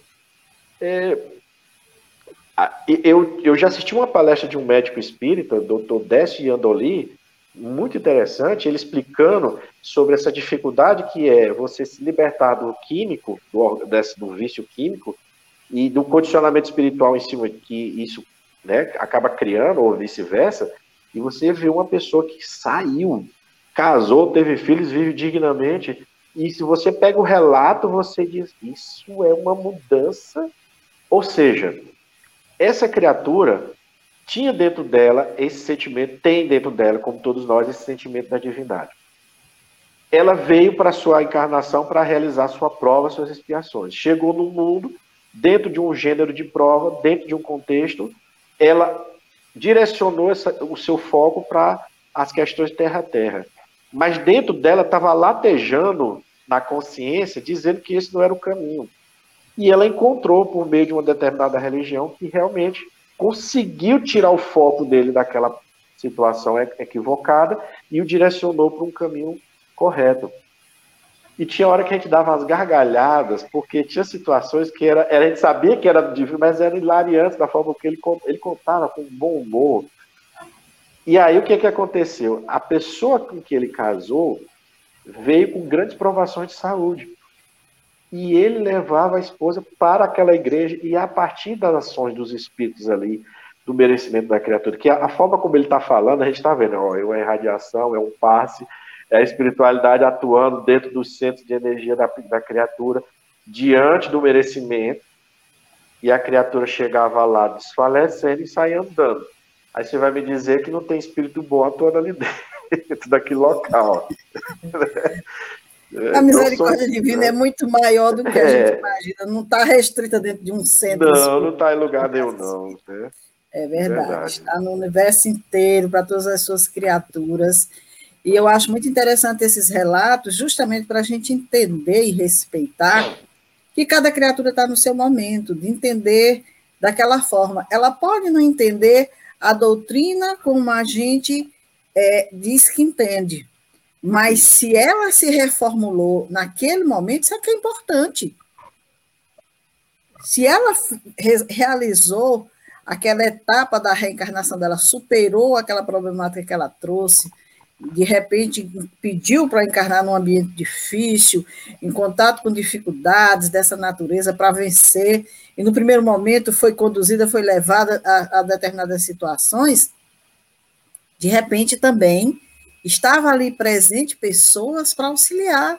é, eu, eu já assisti uma palestra de um médico espírita, Dr. Décio Andoli, muito interessante, ele explicando sobre essa dificuldade que é você se libertar do químico, do, desse, do vício químico, e do condicionamento espiritual em cima que isso né, acaba criando, ou vice-versa, e você vê uma pessoa que saiu, casou, teve filhos, vive dignamente, e se você pega o relato, você diz, isso é uma mudança, ou seja, essa criatura tinha dentro dela esse sentimento, tem dentro dela, como todos nós, esse sentimento da divindade. Ela veio para sua encarnação para realizar sua prova, suas expiações. Chegou no mundo, dentro de um gênero de prova, dentro de um contexto, ela direcionou essa, o seu foco para as questões terra-terra. Mas dentro dela estava latejando na consciência, dizendo que esse não era o caminho. E ela encontrou, por meio de uma determinada religião, que realmente conseguiu tirar o foco dele daquela situação equivocada e o direcionou para um caminho correto. E tinha hora que a gente dava umas gargalhadas, porque tinha situações que era, a gente sabia que era difícil, mas era hilariante da forma que ele, ele contava com bom humor. E aí o que, que aconteceu? A pessoa com que ele casou veio com grandes provações de saúde e ele levava a esposa para aquela igreja e a partir das ações dos espíritos ali, do merecimento da criatura, que a, a forma como ele está falando, a gente está vendo, ó, é uma irradiação, é um passe, é a espiritualidade atuando dentro dos centros de energia da, da criatura, diante do merecimento, e a criatura chegava lá desfalecendo e saía andando. Aí você vai me dizer que não tem espírito bom atuando ali dentro daquele local. A misericórdia divina é muito maior do que a é. gente imagina. Não está restrita dentro de um centro. Não, não está em lugar nenhum, não. Né? É verdade. verdade. Está no universo inteiro, para todas as suas criaturas. E eu acho muito interessante esses relatos, justamente para a gente entender e respeitar que cada criatura está no seu momento, de entender daquela forma. Ela pode não entender a doutrina como a gente é, diz que entende, mas se ela se reformulou naquele momento, isso é que é importante. Se ela re realizou aquela etapa da reencarnação dela, superou aquela problemática que ela trouxe, de repente pediu para encarnar num ambiente difícil, em contato com dificuldades dessa natureza para vencer, e no primeiro momento foi conduzida, foi levada a, a determinadas situações, de repente também estava ali presente pessoas para auxiliar,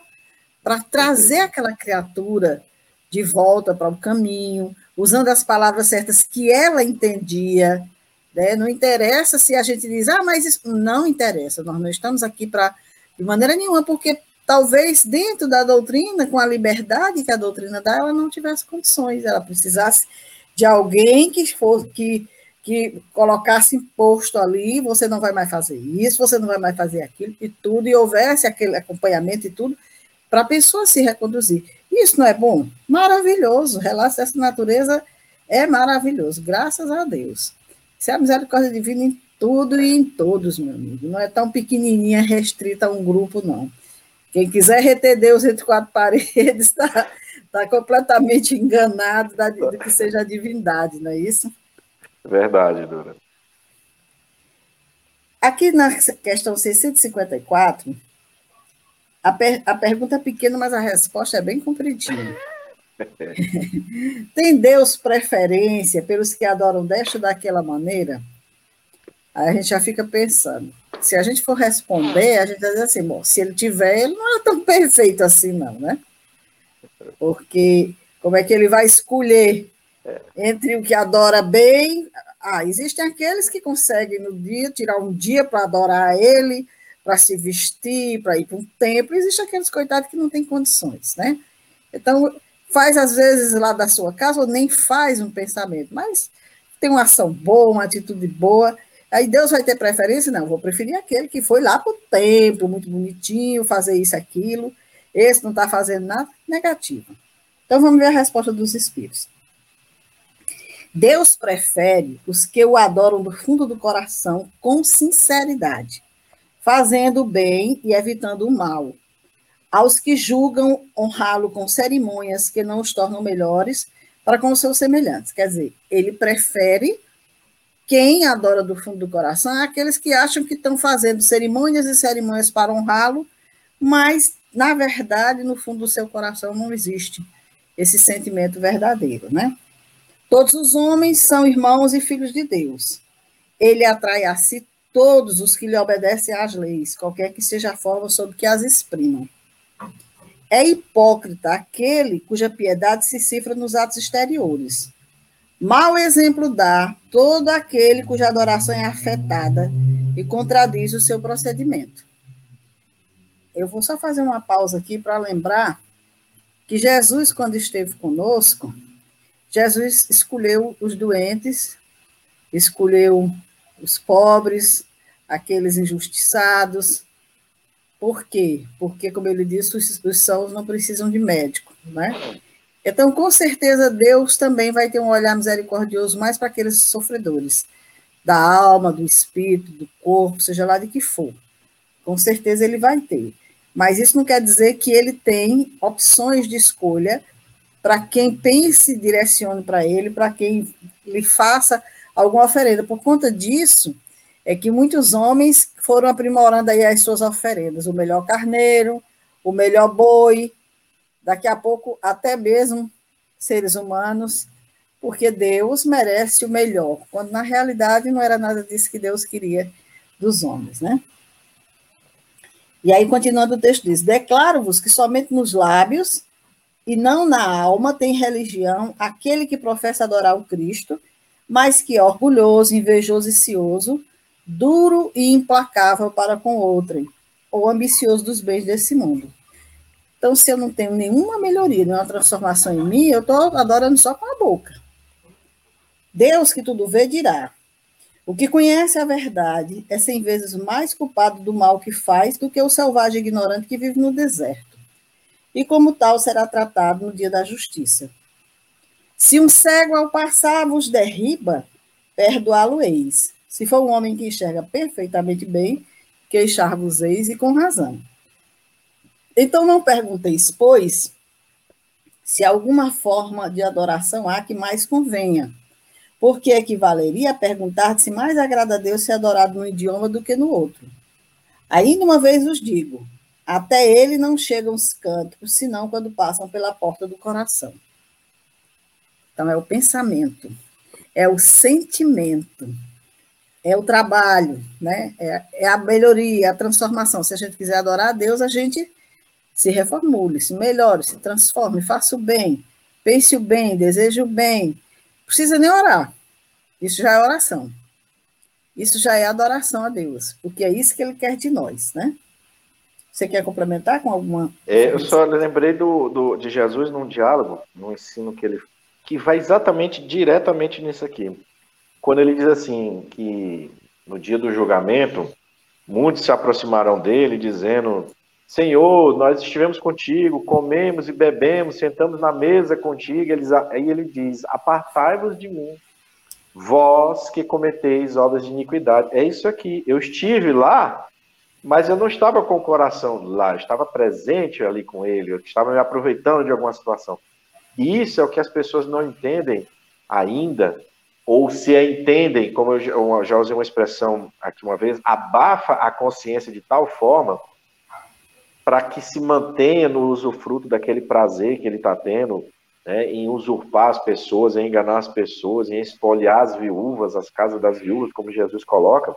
para trazer aquela criatura de volta para o caminho, usando as palavras certas que ela entendia. Né? Não interessa se a gente diz, ah, mas isso não interessa, nós não estamos aqui para, de maneira nenhuma, porque talvez dentro da doutrina, com a liberdade que a doutrina dá, ela não tivesse condições, ela precisasse de alguém que fosse, que que colocasse imposto ali, você não vai mais fazer isso, você não vai mais fazer aquilo, e tudo, e houvesse aquele acompanhamento e tudo, para a pessoa se reconduzir. Isso não é bom? Maravilhoso, relato dessa natureza é maravilhoso, graças a Deus. Isso é a misericórdia divina em tudo e em todos, meu amigo. Não é tão pequenininha, restrita a um grupo, não. Quem quiser reter Deus entre quatro paredes está tá completamente enganado da, do que seja a divindade, não é isso? Verdade, Dora. Aqui na questão 654, a, per, a pergunta é pequena, mas a resposta é bem compridinha. Tem Deus preferência pelos que adoram desta daquela maneira? Aí a gente já fica pensando. Se a gente for responder, a gente vai dizer assim, bom, se ele tiver, ele não é tão perfeito assim, não, né? Porque como é que ele vai escolher entre o que adora bem? Ah, existem aqueles que conseguem no dia tirar um dia para adorar ele, para se vestir, para ir para um templo. Existem aqueles coitados que não têm condições, né? Então, faz às vezes lá da sua casa, ou nem faz um pensamento, mas tem uma ação boa, uma atitude boa. Aí Deus vai ter preferência? Não, vou preferir aquele que foi lá para o templo, muito bonitinho, fazer isso, aquilo. Esse não está fazendo nada negativo. Então vamos ver a resposta dos espíritos. Deus prefere os que o adoram do fundo do coração com sinceridade, fazendo o bem e evitando o mal. Aos que julgam honrá-lo com cerimônias que não os tornam melhores para com os seus semelhantes. Quer dizer, ele prefere quem adora do fundo do coração, aqueles que acham que estão fazendo cerimônias e cerimônias para honrá-lo, mas, na verdade, no fundo do seu coração não existe esse sentimento verdadeiro, né? Todos os homens são irmãos e filhos de Deus. Ele atrai a si todos os que lhe obedecem às leis, qualquer que seja a forma sob que as exprimam. É hipócrita aquele cuja piedade se cifra nos atos exteriores. Mau exemplo dá todo aquele cuja adoração é afetada e contradiz o seu procedimento. Eu vou só fazer uma pausa aqui para lembrar que Jesus, quando esteve conosco, Jesus escolheu os doentes, escolheu os pobres, aqueles injustiçados. Por quê? Porque, como ele disse, os, os sãos não precisam de médico, né? Então, com certeza, Deus também vai ter um olhar misericordioso mais para aqueles sofredores, da alma, do espírito, do corpo, seja lá de que for. Com certeza ele vai ter. Mas isso não quer dizer que ele tem opções de escolha para quem pense, direcione para ele, para quem lhe faça alguma oferenda. Por conta disso, é que muitos homens foram aprimorando aí as suas oferendas, o melhor carneiro, o melhor boi, daqui a pouco até mesmo seres humanos, porque Deus merece o melhor, quando na realidade não era nada disso que Deus queria dos homens, né? E aí, continuando o texto diz: Declaro-vos que somente nos lábios e não na alma tem religião aquele que professa adorar o Cristo, mas que é orgulhoso, invejoso e cioso, duro e implacável para com outrem, ou ambicioso dos bens desse mundo. Então, se eu não tenho nenhuma melhoria, nenhuma transformação em mim, eu estou adorando só com a boca. Deus que tudo vê dirá: o que conhece a verdade é cem vezes mais culpado do mal que faz do que o selvagem ignorante que vive no deserto. E como tal será tratado no dia da justiça. Se um cego ao passar vos derriba, perdoá-lo-eis. Se for um homem que enxerga perfeitamente bem, queixar-vos-eis e com razão. Então não pergunteis, pois, se alguma forma de adoração há que mais convenha porque equivaleria a perguntar se mais agrada a Deus ser adorado num idioma do que no outro. Ainda uma vez os digo, até ele não chegam os cânticos, senão quando passam pela porta do coração. Então, é o pensamento, é o sentimento, é o trabalho, né? é, é a melhoria, a transformação. Se a gente quiser adorar a Deus, a gente se reformule, se melhore, se transforme, faça o bem, pense o bem, deseje o bem, precisa nem orar. Isso já é oração. Isso já é adoração a Deus, porque é isso que ele quer de nós, né? Você quer complementar com alguma? É, eu só lembrei do, do, de Jesus num diálogo, no ensino que ele. que vai exatamente diretamente nisso aqui. Quando ele diz assim, que no dia do julgamento, muitos se aproximaram dele, dizendo: Senhor, nós estivemos contigo, comemos e bebemos, sentamos na mesa contigo. Eles, aí ele diz: Apartai-vos de mim, vós que cometeis obras de iniquidade. É isso aqui. Eu estive lá, mas eu não estava com o coração lá, eu estava presente ali com ele, eu estava me aproveitando de alguma situação. E isso é o que as pessoas não entendem ainda, ou se entendem, como eu já usei uma expressão aqui uma vez, abafa a consciência de tal forma para que se mantenha no usufruto daquele prazer que ele está tendo né, em usurpar as pessoas, em enganar as pessoas, em espoliar as viúvas, as casas das viúvas, como Jesus coloca.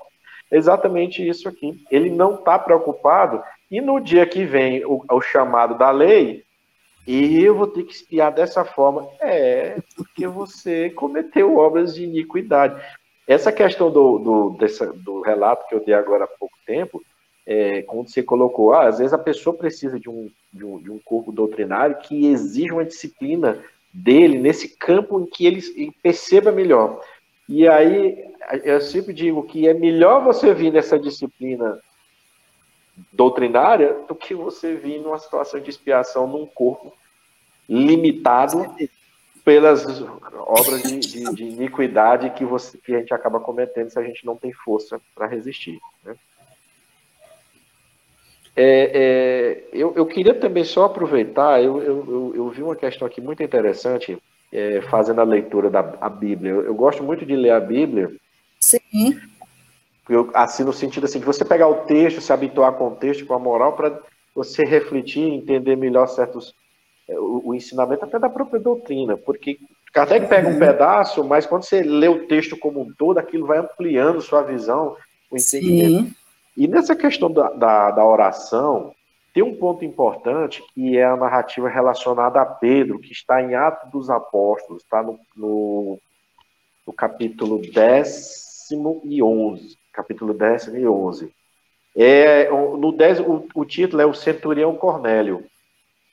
Exatamente isso aqui. Ele não está preocupado, e no dia que vem o, o chamado da lei, e eu vou ter que espiar dessa forma. É, porque você cometeu obras de iniquidade. Essa questão do, do, dessa, do relato que eu dei agora há pouco tempo, é, quando você colocou, ah, às vezes a pessoa precisa de um, de um, de um corpo doutrinário que exija uma disciplina dele nesse campo em que ele perceba melhor. E aí eu sempre digo que é melhor você vir nessa disciplina doutrinária do que você vir numa situação de expiação num corpo limitado pelas obras de, de, de iniquidade que, você, que a gente acaba cometendo se a gente não tem força para resistir. Né? É, é, eu, eu, queria também só aproveitar, eu, eu, eu, vi uma questão aqui muito interessante, é, fazendo a leitura da a Bíblia. Eu, gosto muito de ler a Bíblia. Sim. Eu, assim, no sentido assim, de você pegar o texto, se habituar com o texto, com a moral, para você refletir, entender melhor certos. É, o, o, ensinamento até da própria doutrina, porque Kardec pega um pedaço, mas quando você lê o texto como um todo, aquilo vai ampliando sua visão, o entendimento. Sim. E nessa questão da, da, da, oração, tem um ponto importante que é a narrativa relacionada a Pedro, que está em Atos dos Apóstolos, está no, no, no capítulo décimo e onze. Capítulo décimo e onze. É, no dez, o, o, título é O Centurião Cornélio.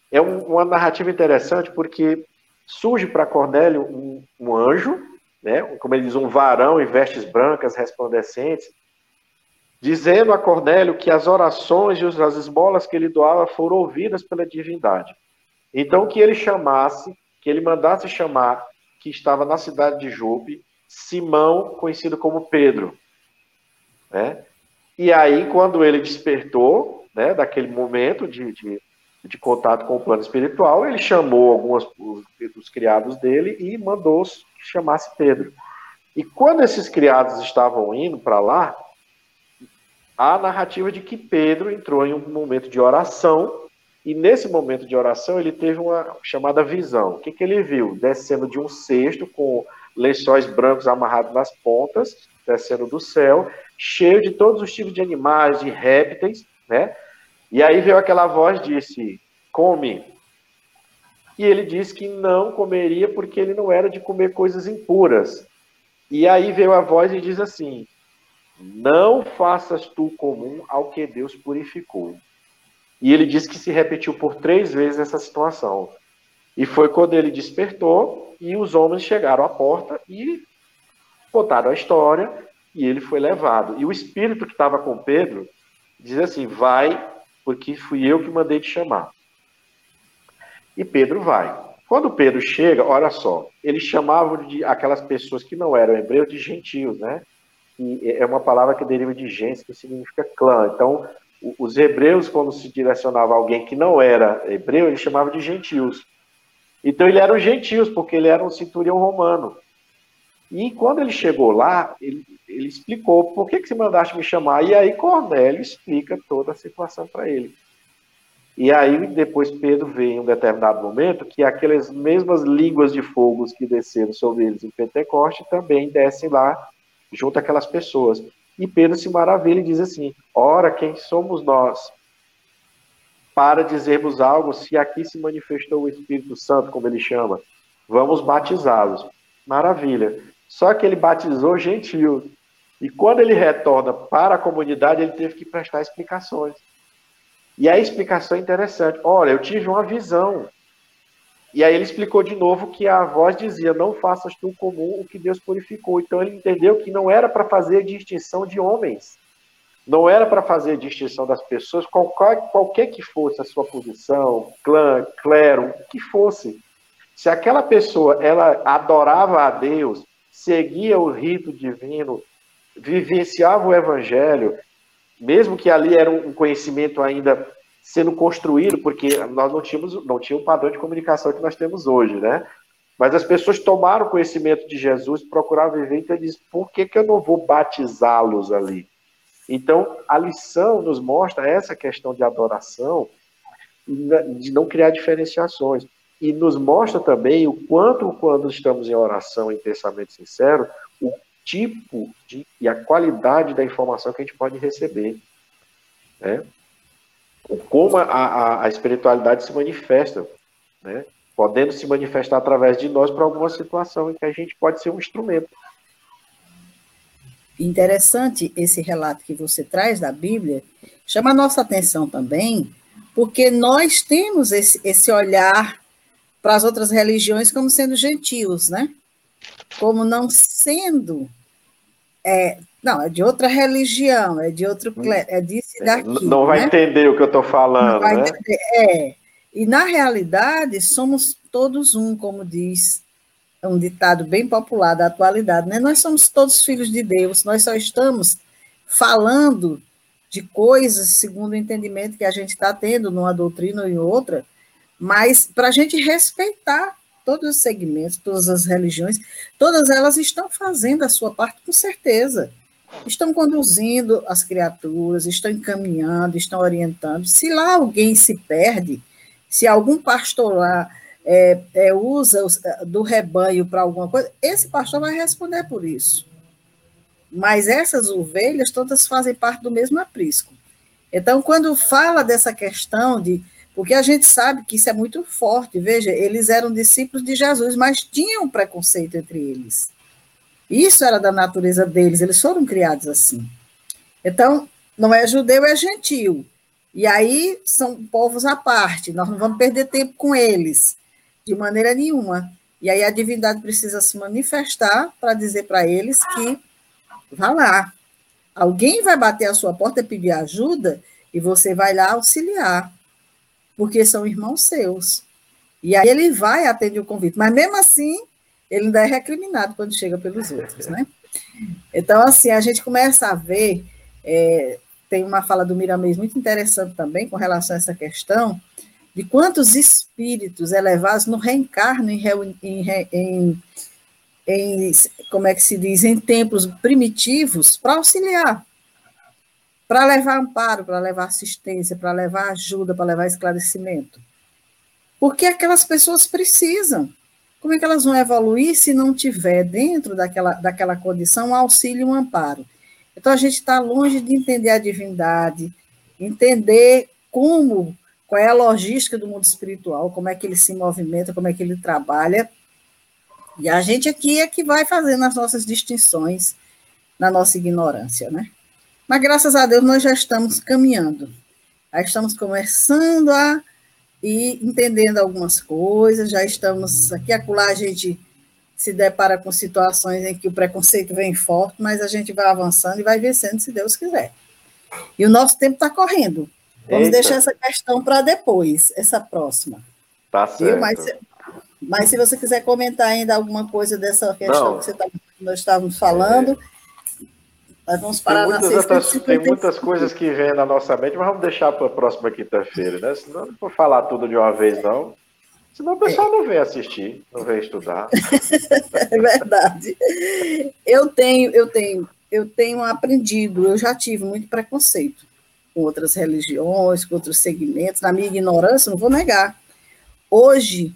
É um, uma narrativa interessante porque surge para Cornélio um, um anjo, né, como ele diz, um varão em vestes brancas resplandecentes, dizendo a Cornélio que as orações e as esmolas que ele doava foram ouvidas pela divindade. Então que ele chamasse, que ele mandasse chamar, que estava na cidade de Jope, Simão, conhecido como Pedro. Né? E aí, quando ele despertou, né, daquele momento de, de, de contato com o plano espiritual, ele chamou alguns dos criados dele e mandou que chamasse Pedro. E quando esses criados estavam indo para lá, a narrativa de que Pedro entrou em um momento de oração e nesse momento de oração ele teve uma chamada visão. O que, que ele viu? Descendo de um cesto com lençóis brancos amarrados nas pontas, descendo do céu, cheio de todos os tipos de animais, de répteis, né? E aí veio aquela voz disse: "Come". E ele disse que não comeria porque ele não era de comer coisas impuras. E aí veio a voz e diz assim: não faças tu comum ao que Deus purificou. E ele diz que se repetiu por três vezes essa situação. E foi quando ele despertou e os homens chegaram à porta e contaram a história e ele foi levado. E o espírito que estava com Pedro diz assim: Vai, porque fui eu que mandei te chamar. E Pedro vai. Quando Pedro chega, olha só, eles chamavam de aquelas pessoas que não eram hebreus de gentios, né? que é uma palavra que deriva de gens, que significa clã. Então, os hebreus, quando se direcionava a alguém que não era hebreu, ele chamava de gentios. Então, ele era um gentios, porque ele era um centurião romano. E quando ele chegou lá, ele, ele explicou por que, que você mandaste me chamar. E aí Cornélio explica toda a situação para ele. E aí depois Pedro vê em um determinado momento que aquelas mesmas línguas de fogo que desceram sobre eles em Pentecoste também descem lá junto àquelas pessoas. E Pedro se maravilha e diz assim: Ora, quem somos nós para dizermos algo se aqui se manifestou o Espírito Santo, como ele chama? Vamos batizá-los. Maravilha. Só que ele batizou gentios. E quando ele retorna para a comunidade, ele teve que prestar explicações. E a explicação é interessante. Olha, eu tive uma visão. E aí ele explicou de novo que a voz dizia: Não faças tu comum o que Deus purificou. Então ele entendeu que não era para fazer distinção de homens, não era para fazer distinção das pessoas, qualquer, qualquer que fosse a sua posição, clã, clero, o que fosse. Se aquela pessoa ela adorava a Deus, seguia o rito divino, vivenciava o evangelho, mesmo que ali era um conhecimento ainda sendo construído, porque nós não tínhamos, não tínhamos o padrão de comunicação que nós temos hoje, né? Mas as pessoas tomaram conhecimento de Jesus, procuraram viver, então diz, por que, que eu não vou batizá-los ali? Então, a lição nos mostra essa questão de adoração, de não criar diferenciações. E nos mostra também o quanto, quando estamos em oração em pensamento sincero, o tipo de, e a qualidade da informação que a gente pode receber. Né? Como a, a, a espiritualidade se manifesta, né? podendo se manifestar através de nós para alguma situação em que a gente pode ser um instrumento. Interessante esse relato que você traz da Bíblia, chama a nossa atenção também, porque nós temos esse, esse olhar para as outras religiões como sendo gentios, né? Como não sendo. É, não, é de outra religião, é de outro clero, é disso e daqui. Não vai né? entender o que eu estou falando, né? Entender, é. E na realidade, somos todos um, como diz é um ditado bem popular da atualidade, né? Nós somos todos filhos de Deus, nós só estamos falando de coisas segundo o entendimento que a gente está tendo numa doutrina ou em outra, mas para a gente respeitar todos os segmentos, todas as religiões, todas elas estão fazendo a sua parte com certeza. Estão conduzindo as criaturas, estão encaminhando, estão orientando. Se lá alguém se perde, se algum pastor lá é, é, usa do rebanho para alguma coisa, esse pastor vai responder por isso. Mas essas ovelhas todas fazem parte do mesmo aprisco. Então, quando fala dessa questão de. Porque a gente sabe que isso é muito forte, veja, eles eram discípulos de Jesus, mas tinham preconceito entre eles. Isso era da natureza deles, eles foram criados assim. Então, não é judeu, é gentil. E aí são povos à parte, nós não vamos perder tempo com eles de maneira nenhuma. E aí a divindade precisa se manifestar para dizer para eles que vá lá. Alguém vai bater a sua porta e pedir ajuda e você vai lá auxiliar, porque são irmãos seus. E aí ele vai atender o convite, mas mesmo assim ele ainda é recriminado quando chega pelos outros, né? Então, assim, a gente começa a ver, é, tem uma fala do Miramês muito interessante também com relação a essa questão, de quantos espíritos elevados não reencarnam em, em, em, em, como é que se diz, em templos primitivos para auxiliar, para levar amparo, para levar assistência, para levar ajuda, para levar esclarecimento. Porque aquelas pessoas precisam. Como é que elas vão evoluir se não tiver dentro daquela, daquela condição um auxílio e um amparo? Então a gente está longe de entender a divindade, entender como qual é a logística do mundo espiritual, como é que ele se movimenta, como é que ele trabalha. E a gente aqui é que vai fazendo as nossas distinções na nossa ignorância, né? Mas graças a Deus nós já estamos caminhando. Já estamos começando a ir entendendo algumas coisas, já estamos aqui acolá a gente se depara com situações em que o preconceito vem forte, mas a gente vai avançando e vai vencendo se Deus quiser. E o nosso tempo está correndo. Vamos Eita. deixar essa questão para depois, essa próxima. Tá certo. Mas, mas, se você quiser comentar ainda alguma coisa dessa questão Não. que você tá, nós estávamos falando, é. Nós vamos parar tem muitas, outras, tem muitas coisas que vêm na nossa mente, mas vamos deixar para a próxima quinta-feira, né? Senão não vou falar tudo de uma vez, não. Senão o pessoal é. não vem assistir, não vem estudar. é verdade. Eu tenho, eu tenho, eu tenho aprendido, eu já tive muito preconceito com outras religiões, com outros segmentos, na minha ignorância, não vou negar. Hoje,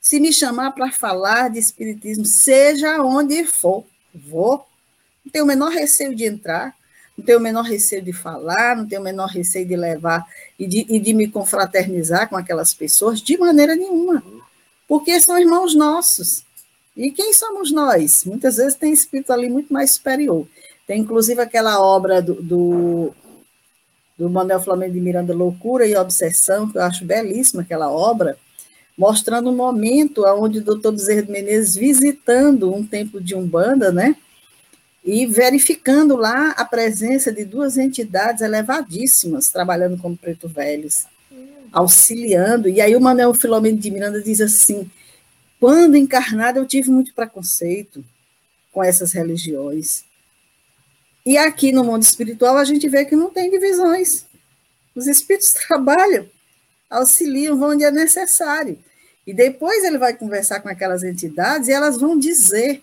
se me chamar para falar de espiritismo, seja onde for, vou. Não tenho o menor receio de entrar, não tenho o menor receio de falar, não tenho o menor receio de levar e de, e de me confraternizar com aquelas pessoas, de maneira nenhuma. Porque são irmãos nossos. E quem somos nós? Muitas vezes tem espírito ali muito mais superior. Tem inclusive aquela obra do, do do Manuel Flamengo de Miranda, Loucura e Obsessão, que eu acho belíssima aquela obra, mostrando um momento onde o doutor Bezerra de Menezes visitando um templo de Umbanda, né, e verificando lá a presença de duas entidades elevadíssimas, trabalhando como preto velhos, auxiliando, e aí o Manuel Filomeno de Miranda diz assim, quando encarnado eu tive muito preconceito com essas religiões, e aqui no mundo espiritual a gente vê que não tem divisões. Os espíritos trabalham, auxiliam, vão onde é necessário. E depois ele vai conversar com aquelas entidades e elas vão dizer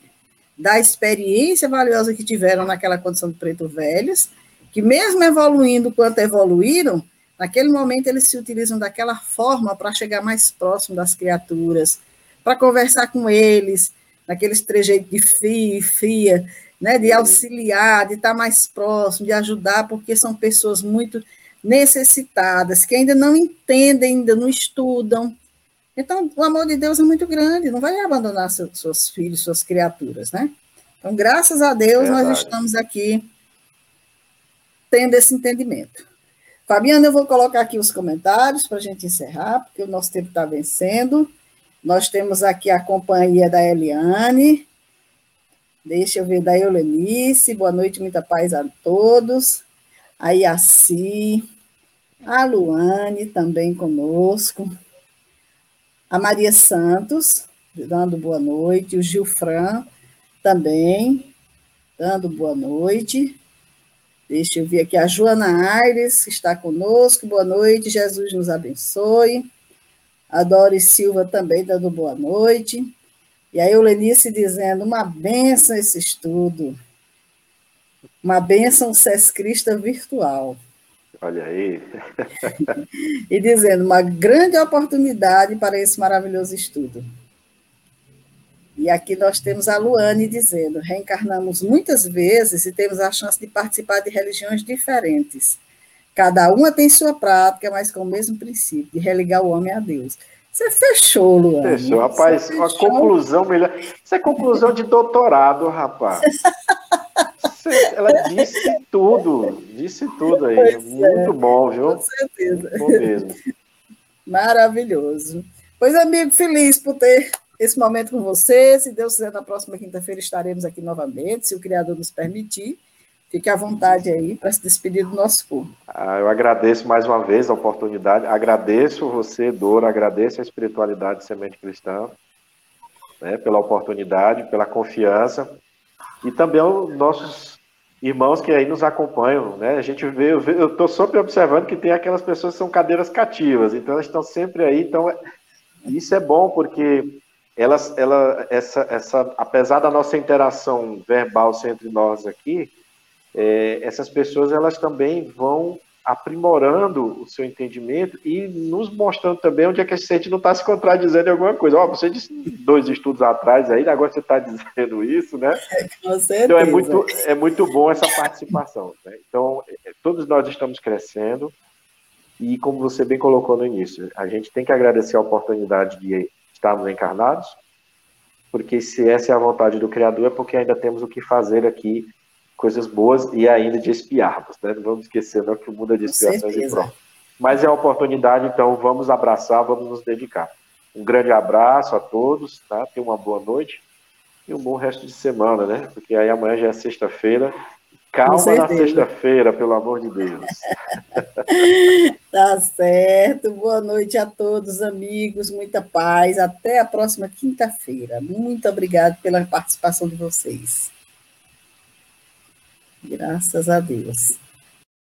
da experiência valiosa que tiveram naquela condição de preto velhos, que mesmo evoluindo quanto evoluíram, Naquele momento, eles se utilizam daquela forma para chegar mais próximo das criaturas, para conversar com eles, naqueles trejeitos de fia, fia, né, de auxiliar, de estar mais próximo, de ajudar, porque são pessoas muito necessitadas, que ainda não entendem, ainda não estudam. Então, o amor de Deus é muito grande, não vai abandonar seus, seus filhos, suas criaturas, né? Então, graças a Deus, nós estamos aqui tendo esse entendimento. Fabiana, eu vou colocar aqui os comentários para a gente encerrar, porque o nosso tempo está vencendo. Nós temos aqui a companhia da Eliane. Deixa eu ver, da Eulenice. Boa noite, muita paz a todos. A Iaci, a Luane também conosco. A Maria Santos, dando boa noite. O Gilfran também, dando boa noite. Deixa eu ver aqui, a Joana Aires está conosco, boa noite, Jesus nos abençoe. A Doris Silva também dando boa noite. E a Eulenice dizendo, uma benção esse estudo. Uma benção sescrista virtual. Olha aí. e dizendo, uma grande oportunidade para esse maravilhoso estudo. E aqui nós temos a Luane dizendo: reencarnamos muitas vezes e temos a chance de participar de religiões diferentes. Cada uma tem sua prática, mas com o mesmo princípio, de religar o homem a Deus. Você fechou, Luane. Fechou, rapaz. Uma conclusão melhor. Isso é conclusão de doutorado, rapaz. ela disse tudo, disse tudo aí. Pois é. Muito é, bom, viu? Com certeza. Muito bom mesmo. Maravilhoso. Pois, amigo, feliz por ter esse momento com você. Se Deus quiser, na próxima quinta-feira estaremos aqui novamente, se o Criador nos permitir. Fique à vontade aí para se despedir do nosso povo. Ah, eu agradeço mais uma vez a oportunidade, agradeço você, Dora, agradeço a espiritualidade Semente Cristã, né, pela oportunidade, pela confiança, e também os nossos irmãos que aí nos acompanham, né? A gente vê, eu estou sempre observando que tem aquelas pessoas que são cadeiras cativas, então elas estão sempre aí, então isso é bom porque elas, ela, essa, essa, apesar da nossa interação verbal entre nós aqui, é, essas pessoas elas também vão aprimorando o seu entendimento e nos mostrando também onde é que a gente não está se contradizendo em alguma coisa. Ó, oh, você disse dois estudos atrás aí, agora você está dizendo isso, né? Com certeza. Então é muito, é muito bom essa participação. Né? Então, é, todos nós estamos crescendo e, como você bem colocou no início, a gente tem que agradecer a oportunidade de estarmos encarnados, porque se essa é a vontade do Criador, é porque ainda temos o que fazer aqui, coisas boas e ainda de espiarmos, né? Não vamos esquecer não, que o mundo é de expiações e pronto. Mas é a oportunidade, então vamos abraçar, vamos nos dedicar. Um grande abraço a todos, tá? Tenham uma boa noite e um bom resto de semana, né? Porque aí amanhã já é sexta-feira Calma na sexta-feira, pelo amor de Deus. tá certo. Boa noite a todos, amigos. Muita paz. Até a próxima quinta-feira. Muito obrigado pela participação de vocês. Graças a Deus.